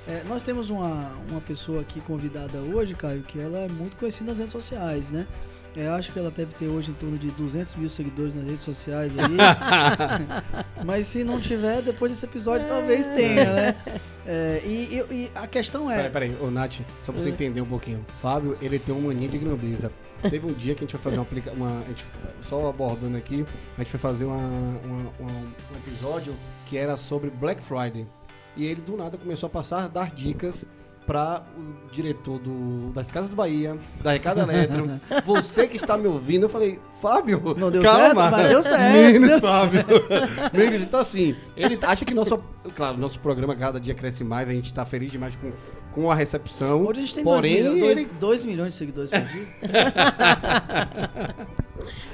É, nós temos uma, uma pessoa aqui convidada hoje, Caio, que ela é muito conhecida nas redes sociais, né? É, acho que ela deve ter hoje em torno de 200 mil seguidores nas redes sociais aí. Mas se não tiver, depois desse episódio talvez tenha, né? É, e, e- e a questão é. Peraí, peraí, ô Nath, só pra você É. entender um pouquinho. Fábio, ele tem uma mania de grandeza. Teve um dia que a gente foi fazer uma, aplica- uma a gente, só abordando aqui, a gente foi fazer uma, uma- uma- um episódio que era sobre Black Friday. E ele do nada começou a passar, dar dicas para o diretor do, das Casas Bahia, da Recado Eletro, você que está me ouvindo, eu falei, Fábio, Não deu calma. certo, mas deu certo. Menos, Deu Fábio. Menos, então assim, ele acha que nosso, claro, nosso programa cada dia cresce mais, a gente está feliz demais com, com a recepção. Hoje a gente tem porém, 2 milhões, ele- dois milhões de seguidores por dia.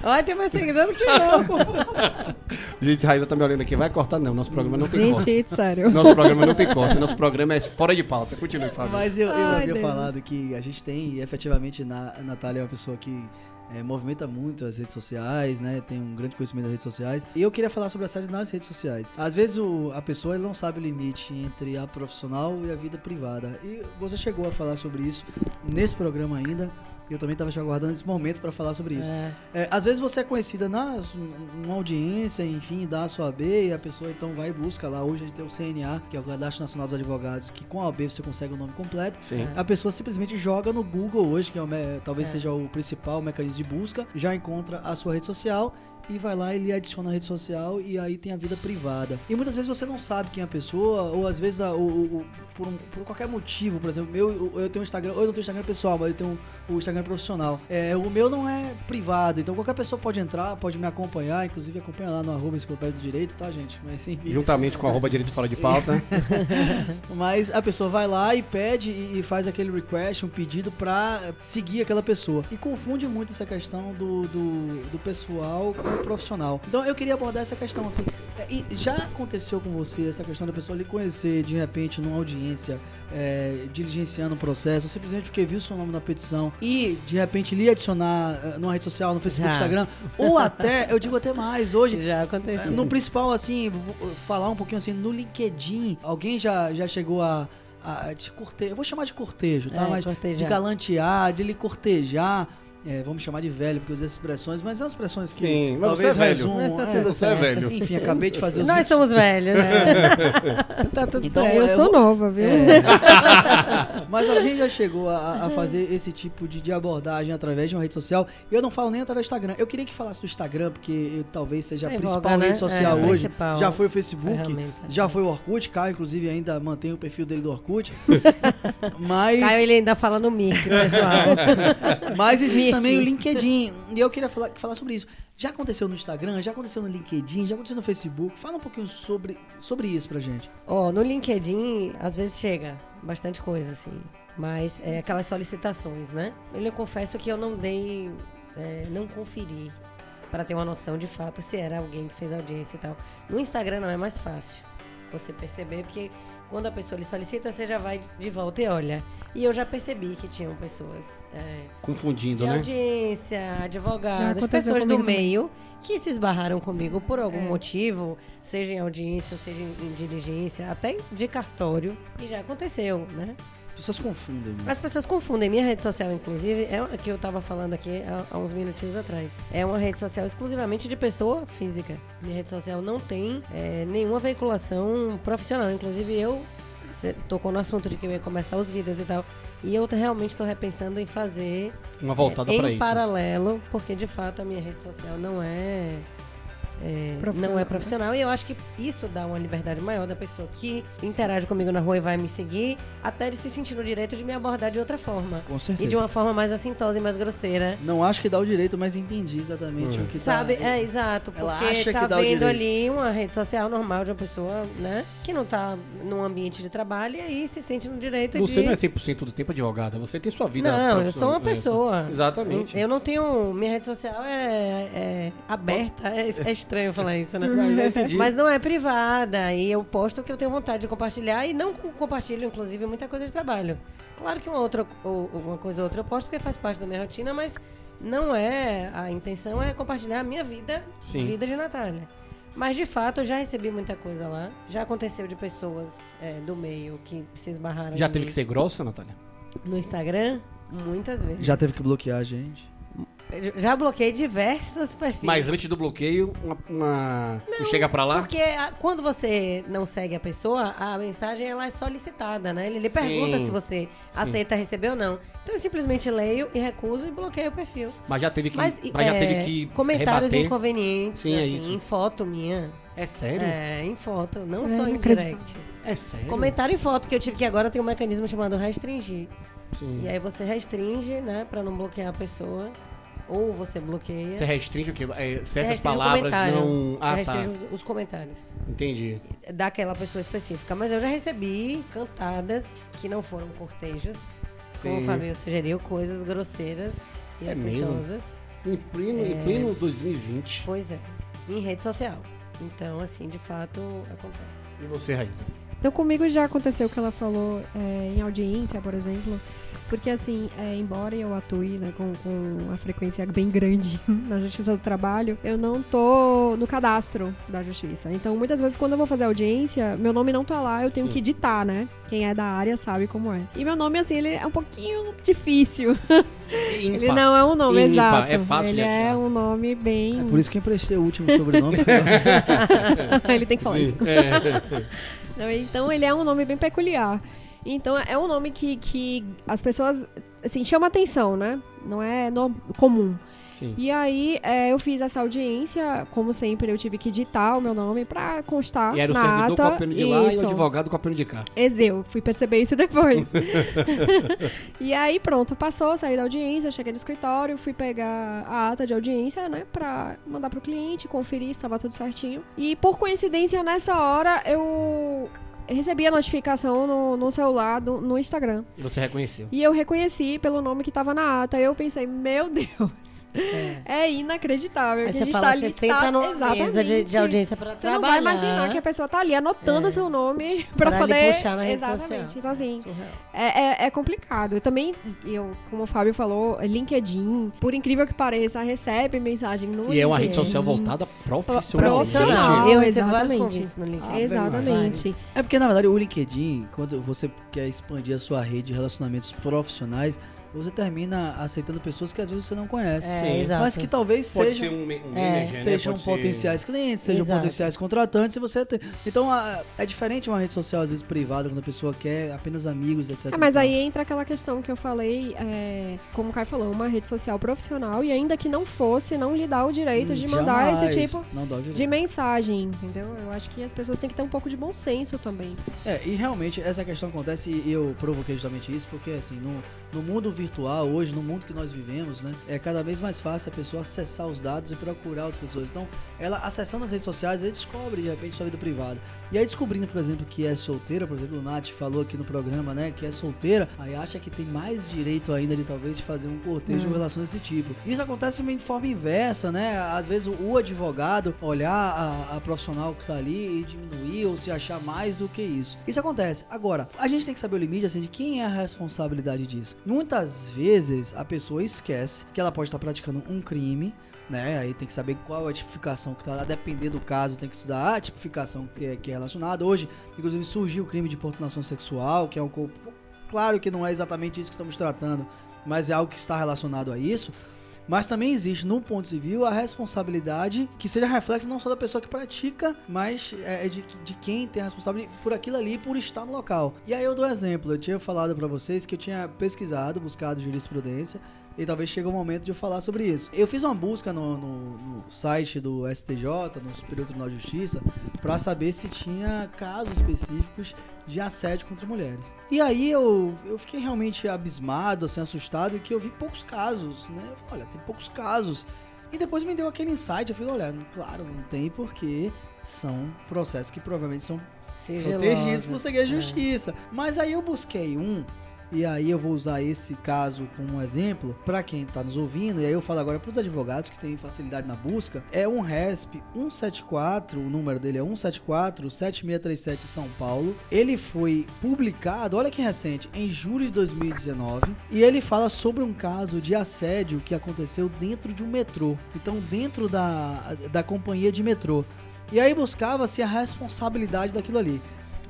Olha, tem mais seguidor do que eu. Gente, Raíla tá me olhando aqui, vai cortar não, nosso programa não tem corte. Gente, sério. Nosso programa não tem corte, nosso programa é fora de pauta. Continue, Fábio. Mas eu, eu Ai, havia Deus. falado que a gente tem, e efetivamente, na, a Natália é uma pessoa que é, movimenta muito as redes sociais, né? Tem um grande conhecimento das redes sociais. E eu queria falar sobre assédio nas redes sociais. Às vezes o- a pessoa não sabe o limite entre a profissional e a vida privada. E você chegou a falar sobre isso nesse programa ainda. Eu também estava aguardando esse momento para falar sobre isso. É. É, às vezes você é conhecida na, numa audiência, enfim, dá a sua AB e a pessoa então vai e busca lá. Hoje a gente tem o CNA, que é o Cadastro Nacional dos Advogados, que com a AB você consegue o nome completo. Sim. A pessoa simplesmente joga no Google hoje, que é o talvez É. seja o principal mecanismo de busca, já encontra a sua rede social e vai lá e ele adiciona a rede social e aí tem a vida privada. E muitas vezes você não sabe quem é a pessoa, ou às vezes a- o- o- o- por, um- por qualquer motivo, por exemplo, meu, eu, tenho um Instagram, ou eu não tenho Instagram pessoal, mas eu tenho o Instagram profissional. É, o meu não é privado, então qualquer pessoa pode entrar, pode me acompanhar, inclusive acompanha lá no arroba enciclopédia do direito, tá, gente? Mas enfim. Juntamente com a arroba direito fora de pauta. Mas a pessoa vai lá e pede e e faz aquele request, um pedido pra seguir aquela pessoa. E confunde muito essa questão do, do, do pessoal com o profissional. Então eu queria abordar essa questão assim. é, E já aconteceu com você essa questão da pessoa lhe conhecer de repente numa audiência, é, diligenciando um processo, simplesmente porque viu seu nome na petição e de repente lhe adicionar é, numa rede social, no Facebook, Já. Instagram, ou até, eu digo até mais, hoje Já é, aconteceu. No principal, assim, falar um pouquinho assim, no LinkedIn, alguém já, já chegou a, te cortejar, eu vou chamar de cortejo, tá? É, Mas de cortejar. galantear, de lhe cortejar. É, vamos chamar de velho, porque eu usei essas expressões, mas são expressões que Sim, mas talvez você é velho. resumam. Mas tá é, tudo Você é velho. Enfim, acabei de fazer os Nós somos velhos. tá tudo Então, certo. eu eu sou nova, viu? É. Mas alguém já chegou a, a fazer esse tipo de, de abordagem através de uma rede social? Eu não falo nem através do Instagram. Eu queria que falasse do Instagram, porque eu- talvez seja a principal voga, né? rede social É, hoje. principal Já foi o Facebook, já foi o Orkut. Caio, inclusive, ainda mantém o perfil dele do Orkut. Mas, Caio, ele ainda fala no mic, pessoal. mas existe. Também o LinkedIn. E eu queria falar, falar sobre isso. Já aconteceu no Instagram, já aconteceu no LinkedIn, já aconteceu no Facebook. Fala um pouquinho sobre, sobre isso pra gente. Ó, no LinkedIn, às vezes chega bastante coisa, assim. Mas é aquelas solicitações, né? Eu confesso que eu não dei, é, não conferi para ter uma noção de fato se era alguém que fez audiência e tal. No Instagram não é mais fácil você perceber, porque quando a pessoa lhe solicita, você já vai de volta e olha. E eu já percebi que tinham pessoas é, Confundindo, de né? audiência, aconteceu pessoas do comigo também. meio que se esbarraram comigo por algum É. motivo, seja em audiência ou seja em, em diligência, até de cartório, e já aconteceu, né? As pessoas confundem. né? As pessoas confundem. Minha rede social, inclusive, é a que eu tava falando aqui há, há uns minutinhos atrás. É uma rede social exclusivamente de pessoa física. Minha rede social não tem é, nenhuma veiculação profissional. Inclusive, eu tocou no assunto de que eu ia começar os vídeos e tal. E eu realmente estou repensando em fazer Uma voltada é, pra em isso. paralelo, porque de fato a minha rede social não é, é, não é né? profissional e eu acho que isso dá uma liberdade maior da pessoa que interage comigo na rua e vai me seguir, até de se sentir no direito de me abordar de outra forma. Com E certeza. de uma forma mais assintosa e mais grosseira. Não acho que dá o direito, mas entendi exatamente Hum. o que tá- Sabe? É, exato. Porque Ela acha tá que dá vendo ali uma rede social normal de uma pessoa, né? Que não tá num ambiente de trabalho e aí se sente no direito Você de... não é 100% do tempo advogada, você tem sua vida Não, eu sou uma profissional. pessoa. É, Exatamente. Eu não tenho. Minha rede social é, é aberta. É, é estranho falar isso, né? Não, já entendi. Mas não é privada. E eu posto o que eu tenho vontade de compartilhar. E não co- compartilho, inclusive, muita coisa de trabalho. Claro que uma, outra, ou- uma coisa ou outra eu posto porque faz parte da minha rotina, mas não é. A intenção é compartilhar a minha vida, Sim. vida de Natália. Mas de fato eu já recebi muita coisa lá. Já aconteceu de pessoas é, do meio que se esbarraram Já teve mim que ser grossa, Natália? no Instagram, muitas vezes. Já teve que bloquear a gente. Já bloqueei diversos perfis. Mas antes do bloqueio, uma. uma... tu chega pra lá? Porque a- quando você não segue a pessoa, a mensagem ela é solicitada, né? Ele lhe pergunta se você Sim. aceita receber ou não. Então eu simplesmente leio e recuso e bloqueio o perfil. Mas já teve que. Mas, Mas, já é, teve que. comentários rebater. inconvenientes, Sim, é assim, isso. em foto minha. É sério? É, em foto, não É, só em direct. É sério? Comentário em foto que eu tive que agora tem um mecanismo chamado restringir. Sim. E aí você restringe, né, pra não bloquear a pessoa. Ou você bloqueia. Você restringe o quê? É, Você certas palavras não. Você Ah, tá. restringe os- os comentários. Entendi. daquela pessoa específica. Mas eu já recebi cantadas que não foram cortejos, como Sim. o Fabio sugeriu, coisas grosseiras e É mesmo? aceitosas. Em pleno, em É. pleno 2020. Pois é, em rede social. Então, assim, de fato, acontece. E você, Raíssa? Então comigo já aconteceu o que ela falou é, em audiência, por exemplo. Porque assim, é, embora eu atue né, com, com uma frequência bem grande na Justiça do Trabalho, eu não tô no cadastro da Justiça. Então, muitas vezes, quando eu vou fazer audiência, meu nome não tá lá, eu tenho Sim. que ditar, né? Quem é da área sabe como é. E meu nome, assim, ele é um pouquinho difícil. Ele Ímpar. não é um nome Ímpar, exato. é fácil ele de é achar. um nome bem. É por isso que eu emprestei o último sobrenome. ele tem que falar isso. Sim. É. Não, Então ele é um nome bem peculiar. Então é um nome que, que as pessoas assim chama atenção, né? Não é no- comum. Sim. E aí é, eu fiz essa audiência, como sempre eu tive que digitar o meu nome pra constar E era o servidor ata. copiando de lá e o advogado copiando de cá. Exeu, fui perceber isso depois. e aí, pronto, passou, saí da audiência, cheguei no escritório, fui pegar a ata de audiência, né, pra mandar pro cliente, conferir se estava tudo certinho. E por coincidência, nessa hora, eu recebi a notificação no, no celular, do- no Instagram. E você reconheceu. E eu reconheci pelo nome que tava na ata. Eu pensei, meu Deus, É. é inacreditável. Aí que a você gente fala, tá você ali, senta tá, numa mesa de, de audiência pra Você trabalhar. não vai imaginar que a pessoa tá ali anotando o seu nome pra, pra lhe poder. puxar na rede Exatamente. social. Então, assim, é, é, é complicado. Eu também, eu, como o Fábio falou, LinkedIn, por incrível que pareça, recebe mensagem no E é uma rede social voltada profissionalmente. Profissional. Eu exatamente. no LinkedIn. Exatamente. É porque, na verdade, o LinkedIn, quando você quer expandir a sua rede de relacionamentos profissionais, você termina aceitando pessoas que às vezes você não conhece. É. Mas que talvez Pode sejam, ser um, um É. manager, né? sejam Pode ser- potenciais clientes, sejam Exato. potenciais contratantes, você tem. Então a- é diferente uma rede social, às vezes, privada, quando a pessoa quer apenas amigos, etc. É, mas e tal. aí entra aquela questão que eu falei, é, como o Caio falou, uma rede social profissional e ainda que não fosse, não lhe dá o direito de Hum, mandar esse tipo de mensagem, entendeu? Eu acho que as pessoas têm que ter um pouco de bom senso também. É, e realmente essa questão acontece e eu provoquei justamente isso, porque assim, no, no mundo virtual, hoje, no mundo que nós vivemos, né, é cada vez mais fácil a pessoa acessar os dados e procurar outras pessoas. Então, ela acessando as redes sociais, ela descobre de repente sua vida privada. E aí descobrindo, por exemplo, que é solteira, por exemplo, o Nath falou aqui no programa, né, que é solteira, aí acha que tem mais direito ainda de talvez de fazer um cortejo Hum. em relação a esse tipo. Isso acontece também de forma inversa, né? Às vezes o, o advogado olhar a, a profissional que tá ali e diminuir ou se achar mais do que isso. Isso acontece. Agora, a gente tem que saber o limite assim de quem é a responsabilidade disso. Muitas vezes a pessoa esquece que ela pode estar praticando um crime né? Aí tem que saber qual é a tipificação que tá lá, depender do caso, tem que estudar a tipificação que é, que é relacionada. Hoje, inclusive, surgiu o crime de importunação sexual, que é um corpo. Claro que não é exatamente isso que estamos tratando, mas é algo que está relacionado a isso. Mas também existe no ponto civil a responsabilidade que seja reflexo não só da pessoa que pratica, mas é de, de quem tem a responsabilidade por aquilo ali, por estar no local. E aí eu dou exemplo. Eu tinha falado para vocês que eu tinha pesquisado, buscado jurisprudência e talvez chegue o momento de eu falar sobre isso. Eu fiz uma busca no, no- no site do STJ, no Superior Tribunal de Justiça, para saber se tinha casos específicos de assédio contra mulheres. E aí eu, eu fiquei realmente abismado, assim, assustado, que eu vi poucos casos, né? Eu falei, olha, tem poucos casos. E depois me deu aquele insight, eu falei, olha, claro, não tem porque são processos que provavelmente são protegidos por segredo de É. justiça. Mas aí eu busquei um, e aí eu vou usar esse caso como exemplo para quem tá nos ouvindo, e aí eu falo agora para os advogados que têm facilidade na busca, é um RESP 174, o número dele é 174 7637 São Paulo. Ele foi publicado, olha que recente, em julho de 2019, e ele fala sobre um caso de assédio que aconteceu dentro de um metrô. Então, dentro da, da companhia de metrô. E aí buscava-se a responsabilidade daquilo ali.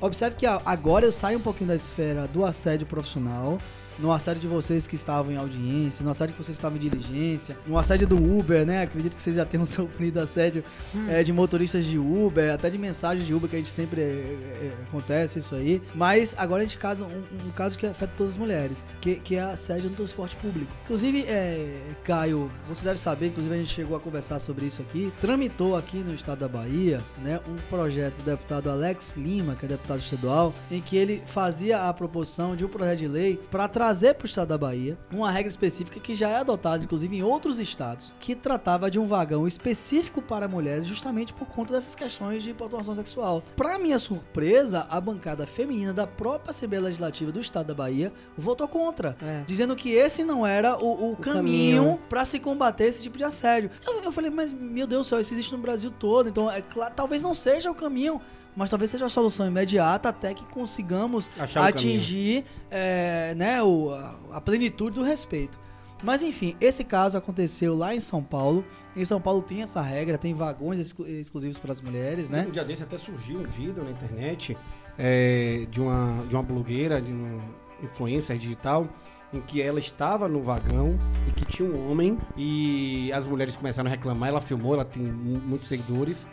Observe que agora eu saio um pouquinho da esfera do assédio profissional no assédio de vocês que estavam em audiência, no assédio que vocês estavam em diligência, no assédio do Uber, né? Acredito que vocês já tenham sofrido assédio Hum. é, de motoristas de Uber, até de mensagem de Uber, que a gente sempre é, é, acontece isso aí. Mas agora a gente casa um, um caso que afeta todas as mulheres, que, que é assédio no transporte público. Inclusive, é, Caio, você deve saber, inclusive a gente chegou a conversar sobre isso aqui, tramitou aqui no estado da Bahia, né, um projeto do deputado Alex Lima, que é deputado estadual, em que ele fazia a proposição de um projeto de lei para trazer para o estado da Bahia uma regra específica que já é adotada, inclusive, em outros estados, que tratava de um vagão específico para mulheres, justamente por conta dessas questões de pontuação sexual. Para minha surpresa, a bancada feminina da própria Assembleia Legislativa do estado da Bahia votou contra É. dizendo que esse não era o, o caminho caminho. pra se combater esse tipo de assédio. Eu, eu falei, mas meu Deus do céu, isso existe no Brasil todo, então é claro, talvez não seja o caminho. Mas talvez seja a solução imediata até que consigamos Achar o atingir é, né, o, a, plenitude do respeito. Mas enfim, esse caso aconteceu lá em São Paulo. Em São Paulo tem essa regra, tem vagões exclu- exclusivos para as mulheres, né? Um dia desse até surgiu um vídeo na internet é, de, uma, de uma blogueira, de uma influencer digital, em que ela estava no vagão e que tinha um homem e as mulheres começaram a reclamar. Ela filmou, ela tem mu- muitos seguidores.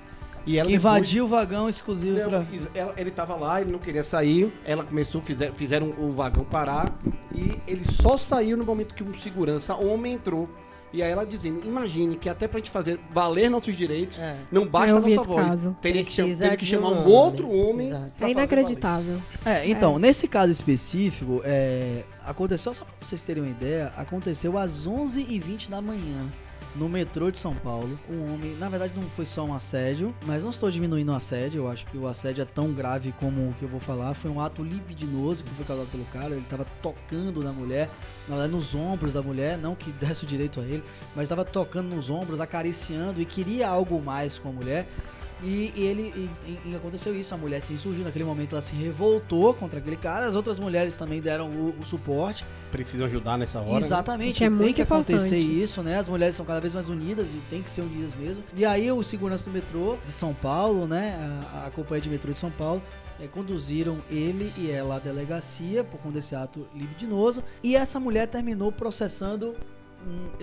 E ela Que depois- invadiu o vagão exclusivo Não, fiz- ela- ele tava lá, ele não queria sair. Ela começou, fizer- fizeram o vagão parar. E ele só saiu no momento que um segurança homem entrou. E aí ela dizendo: Imagine que até pra gente fazer valer nossos direitos, É. não basta a nossa voz. caso. Teria que, cham- teria que chamar um um homem. outro homem. Pra É fazer inacreditável. É, então, nesse caso específico, é, aconteceu, só pra vocês terem uma ideia, aconteceu às 11h20 da manhã, no metrô de São Paulo. Um homem, na verdade não foi só um assédio, mas não estou diminuindo o assédio, eu acho que o assédio é tão grave como o que eu vou falar. Foi um ato libidinoso que foi causado pelo cara, ele tava tocando na mulher, na verdade nos ombros da mulher, não que desse o direito a ele, mas estava tocando nos ombros, acariciando e queria algo mais com a mulher. E, e ele e, e aconteceu isso, a mulher se insurgiu naquele momento, ela se revoltou contra aquele cara, as outras mulheres também deram o, o suporte. Precisam ajudar nessa hora. né? Exatamente, Que é tem muito que acontecer importante. isso, né? As mulheres são cada vez mais unidas e tem que ser unidas mesmo. E aí o segurança do metrô de São Paulo, né? A, a companhia de metrô de São Paulo eh, conduziram ele e ela à delegacia por conta desse ato libidinoso. E essa mulher terminou processando.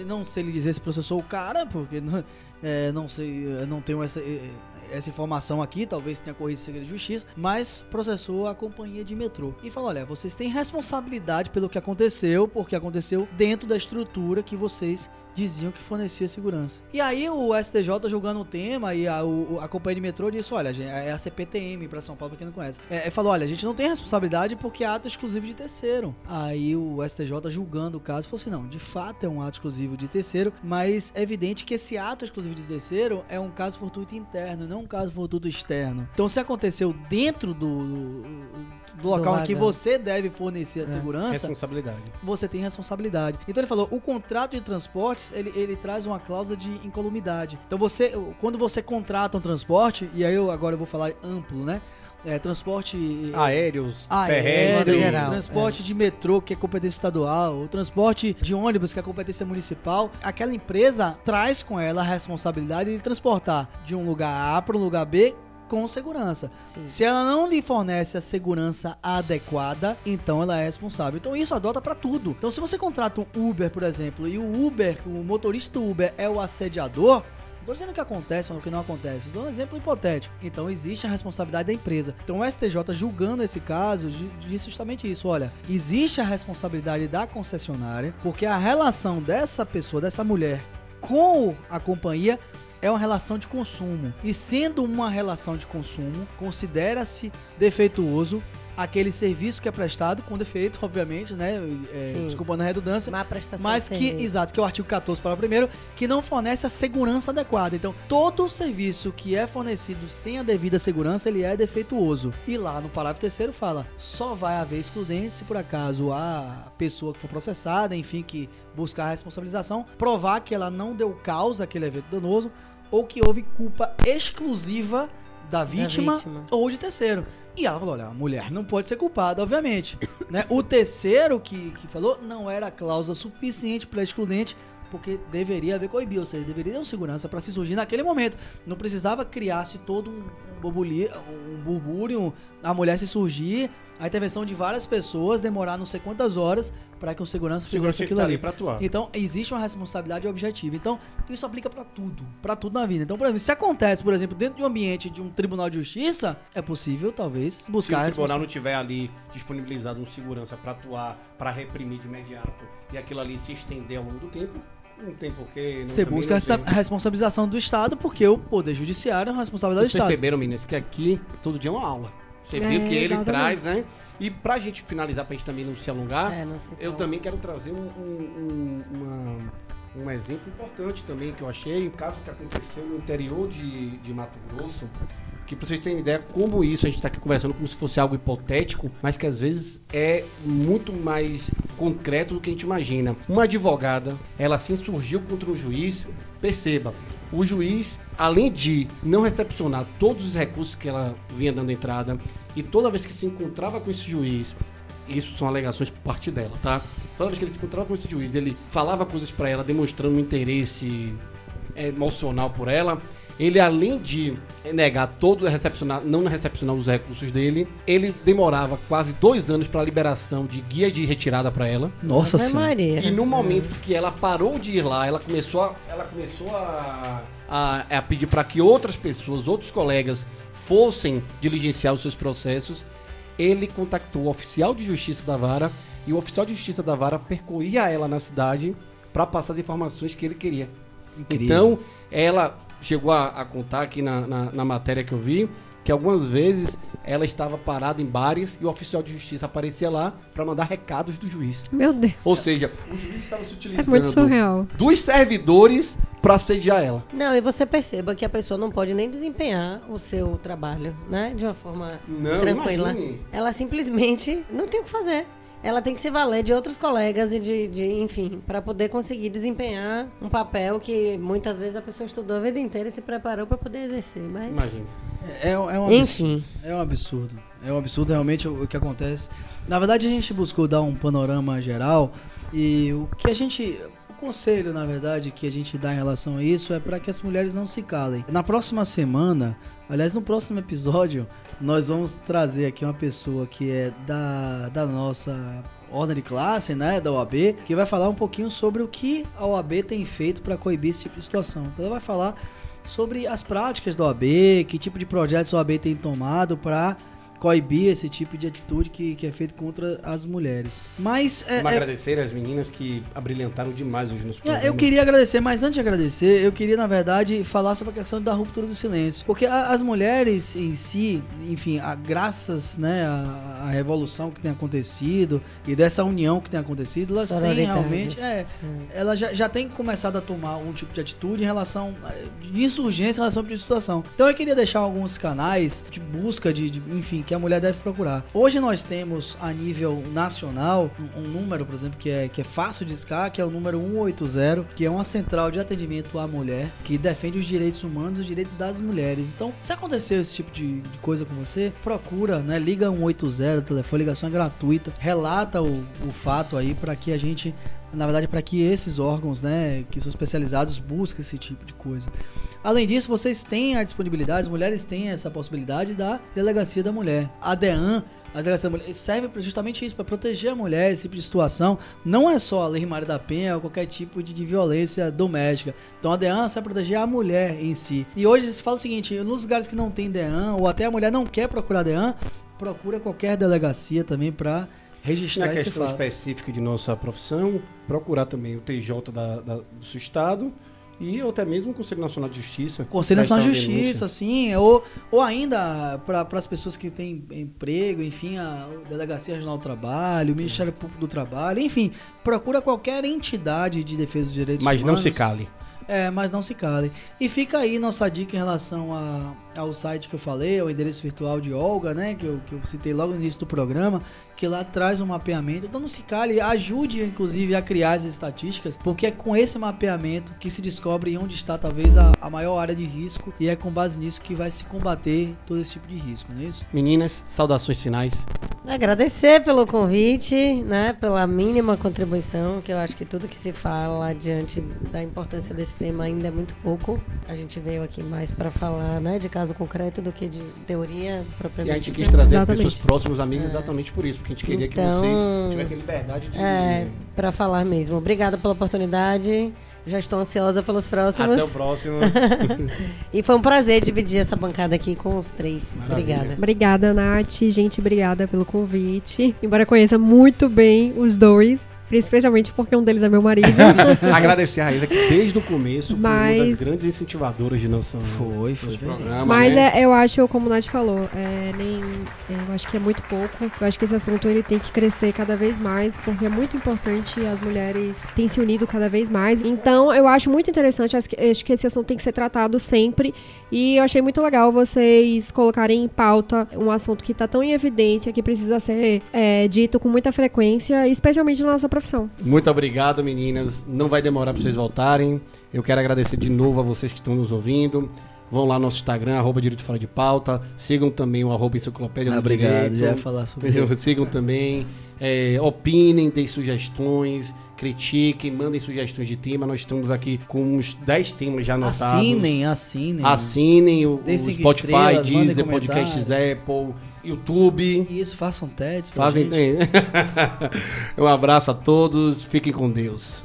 não sei lhe dizer se processou o cara, porque não, eh, não sei, não tenho essa, eh, essa informação aqui, talvez tenha corrido segredo de justiça, mas processou a companhia de metrô. E falou: olha, vocês têm responsabilidade pelo que aconteceu, porque aconteceu dentro da estrutura que vocês diziam que fornecia segurança. E aí o STJ julgando o tema e a, o- a companhia de metrô disse, olha, é a CPTM para São Paulo, pra quem não conhece. É, é, falou, olha, a gente não tem responsabilidade porque é ato exclusivo de terceiro. Aí o STJ julgando o caso falou assim, não, de fato é um ato exclusivo de terceiro, mas é evidente que esse ato exclusivo de terceiro é um caso fortuito interno, não um caso fortuito externo. Então se aconteceu dentro do, do local em que você deve fornecer a segurança, Responsabilidade. você tem responsabilidade. Então ele falou, o contrato de transportes, ele, ele traz uma cláusula de incolumidade. Então você, quando você contrata um transporte, e aí eu agora eu vou falar amplo, né? É, transporte Aéreos, aéreo, geral, transporte de metrô, que é competência estadual, o transporte de ônibus, que é competência municipal, aquela empresa traz com ela a responsabilidade de transportar de um lugar A para um lugar B com segurança. Sim. Se ela não lhe fornece a segurança adequada, então ela é responsável. Então isso adota pra tudo. Então se você contrata um Uber, por exemplo, e o Uber, o motorista do Uber é o assediador, tô dizendo que acontece ou que não acontece, dou um exemplo hipotético. Então existe a responsabilidade da empresa. Então o STJ julgando esse caso di- disse justamente isso, olha, existe a responsabilidade da concessionária, porque a relação dessa pessoa, dessa mulher com a companhia é uma relação de consumo. E sendo uma relação de consumo, considera-se defeituoso aquele serviço que é prestado com defeito, obviamente, né? É, Sim. desculpa na redundância. Má prestação Mas que, exato, que é o artigo 14 para o primeiro, que não fornece a segurança adequada. Então, todo serviço que é fornecido sem a devida segurança, ele é defeituoso. E lá no parágrafo terceiro fala, só vai haver excludente se por acaso a pessoa que for processada, enfim, que buscar a responsabilização, provar que ela não deu causa àquele evento danoso ou que houve culpa exclusiva da vítima, vítima. ou de terceiro. E ela falou: olha, a mulher não pode ser culpada, obviamente. né? O terceiro que, que falou não era cláusula suficiente para excludente, porque deveria haver coibir, ou seja, deveria ter um segurança para se surgir naquele momento. Não precisava criar-se todo um, um, um burbúrio, a mulher se surgir, a intervenção de várias pessoas demorar não sei quantas horas para que o segurança O segurança fizesse aquilo estar ali. para atuar. Então, existe uma responsabilidade objetiva. Então, isso aplica pra tudo, pra tudo na vida. Então, por exemplo, se acontece, por exemplo, dentro de um ambiente de um tribunal de justiça, é possível, talvez, Se buscar a o tribunal não tiver ali disponibilizado um segurança para atuar, para reprimir de imediato e aquilo ali se estender ao longo do tempo, não tem porquê. não- Você busca essa tem. responsabilização do Estado, porque o Poder Judiciário é uma responsabilidade do Vocês Estado. perceberam, meninas, que aqui todo dia é uma aula. Você viu que ele exatamente. traz, né? E pra gente finalizar, pra gente também não se alongar, É, não se eu também quero trazer um, um- um- uma- um exemplo importante também que eu achei, um caso que aconteceu no interior de, de Mato Grosso, que pra vocês terem ideia como isso, a gente tá aqui conversando como se fosse algo hipotético, mas que às vezes é muito mais concreto do que a gente imagina. Uma advogada, ela se insurgiu contra um juiz, perceba, o juiz, além de não recepcionar todos os recursos que ela vinha dando entrada, e toda vez que se encontrava com esse juiz, isso são alegações por parte dela, tá? Toda vez que ele se encontrava com esse juiz, ele falava coisas pra ela, demonstrando um interesse emocional por ela. Ele, além de negar todo recepcionar, não recepcionar os recursos dele, ele demorava quase dois anos para liberação de guia de retirada pra ela. Nossa Ave Senhora. Maria. E no momento que ela parou de ir lá, ela começou a, ela começou a, a, a pedir para que outras pessoas, outros colegas, fossem diligenciar os seus processos. Ele contactou o oficial de justiça da vara e o oficial de justiça da vara percorria ela na cidade para passar as informações que ele queria. Incrível. Então, ela chegou a, a contar aqui na, na, na matéria que eu vi que algumas vezes ela estava parada em bares e o oficial de justiça aparecia lá para mandar recados do juiz. Meu Deus, Ou seja, o juiz estava se é utilizando muito surreal. dos servidores para assediar ela. Não, e você perceba que a pessoa não pode nem desempenhar o seu trabalho, né? De uma forma Não, tranquila. imagine. Ela simplesmente não tem o que fazer. Ela tem que se valer de outros colegas e de, de enfim, para poder conseguir desempenhar um papel que muitas vezes a pessoa estudou a vida inteira e se preparou para poder exercer. Mas, Imagine. É, é um absurdo. enfim. É um absurdo. É um absurdo realmente o, o que acontece. Na verdade, a gente buscou dar um panorama geral e o que a gente. O conselho, na verdade, que a gente dá em relação a isso é para que as mulheres não se calem. Na próxima semana, aliás, no próximo episódio, nós vamos trazer aqui uma pessoa que é da, da nossa ordem de classe, né, da OAB, que vai falar um pouquinho sobre o que a OAB tem feito para coibir esse tipo de situação. Então, ela vai falar sobre as práticas da OAB, que tipo de projetos a OAB tem tomado para coibir esse tipo de atitude que, que é feito contra as mulheres. Mas é, Vamos é- agradecer as meninas que abrilhantaram demais hoje nos é, programas. eu queria agradecer, mas antes de agradecer, eu queria, na verdade, falar sobre a questão da ruptura do silêncio. Porque a- as mulheres em si, enfim, a, graças né, à, à revolução que tem acontecido e dessa união que tem acontecido, elas têm realmente. É, ela já, já tem começado a tomar um tipo de atitude em relação. eh, de insurgência em relação a essa situação. Então eu queria deixar alguns canais de busca de, de, enfim, que a mulher deve procurar. Hoje nós temos a nível nacional um, um número, por exemplo, que é, que é fácil de escar, que é o número 180, que é uma central de atendimento à mulher, que defende os direitos humanos e os direitos das mulheres. Então, se aconteceu esse tipo de, de coisa com você, procura, né? Liga 180, telefone, ligação é gratuita, relata o, o fato aí para que a gente na verdade, para que esses órgãos, né, que são especializados, busquem esse tipo de coisa. Além disso, vocês têm a disponibilidade, as mulheres têm essa possibilidade da delegacia da mulher. A DEAN, a delegacia da mulher, serve justamente isso, para proteger a mulher, esse tipo de situação. Não é só a Lei Maria da Penha ou qualquer tipo de, de violência doméstica. Então a DEAN serve para proteger a mulher em si. E hoje se fala o seguinte, nos lugares que não tem DEAN, ou até a mulher não quer procurar DEAN, procura qualquer delegacia também para registrar Na questão específica de nossa profissão, procurar também o TJ da, da- do seu estado e ou até mesmo o Conselho Nacional de Justiça. Conselho Nacional de Justiça, assim, ou, ou ainda para as pessoas que têm emprego, enfim, a Delegacia Regional do Trabalho, o Ministério Público do Trabalho, enfim, procura qualquer entidade de defesa dos direitos Mas não humanos. se cale. É, mas não se cale. E fica aí nossa dica em relação a, ao site que eu falei, ao endereço virtual de Olga, né? Que eu, que eu citei logo no início do programa, que lá traz um mapeamento. Então não se cale, ajude inclusive a criar as estatísticas, porque é com esse mapeamento que se descobre onde está talvez a, a maior área de risco e é com base nisso que vai se combater todo esse tipo de risco, não é isso? Meninas, saudações finais. Agradecer pelo convite, né, pela mínima contribuição, que eu acho que tudo que se fala diante da importância desse tema ainda é muito pouco. A gente veio aqui mais para falar, né, de casos caso concreto do que de teoria E propriamente. a gente quis trazer Exatamente. pessoas próximas, amigos, exatamente por isso, porque a gente queria que Então, vocês tivessem liberdade de. É, pra falar mesmo. Obrigada pela oportunidade. Já estou ansiosa pelos próximos. Até o próximo. E foi um prazer dividir essa bancada aqui com os três. Maravilha. Obrigada. Obrigada, Nath. Gente, obrigada pelo convite. Embora conheça muito bem os dois, especialmente porque um deles é meu marido. Agradecer a Raíza, que desde o começo foi uma Mas- das grandes incentivadoras de nosso, Foi, foi programa. Mas né? é, eu acho, como o Nath falou, é, nem, é, eu acho que é muito pouco. Eu acho que esse assunto ele tem que crescer cada vez mais, porque é muito importante as mulheres têm se unido cada vez mais. Então, eu acho muito interessante, acho que, acho que esse assunto tem que ser tratado sempre. E eu achei muito legal vocês colocarem em pauta um assunto que está tão em evidência, que precisa ser é, dito com muita frequência, especialmente na nossa profissão. Muito obrigado, meninas. Não vai demorar para vocês voltarem. Eu quero agradecer de novo a vocês que estão nos ouvindo. Vão lá no nosso Instagram, arroba Direito Fora de Pauta. Sigam também o arroba Enciclopédia Ah, do obrigado, Direito. já ia falar sobre isso. Sigam também. É, opinem, deem sugestões, critiquem, mandem sugestões de tema. Nós estamos aqui com uns 10 temas já anotados. Assinem, assinem. Assinem o, o Spotify, estrelas, Deezer, Podcasts Apple, YouTube. Isso, façam TEDs pra Fazem. gente. um abraço a todos, fiquem com Deus.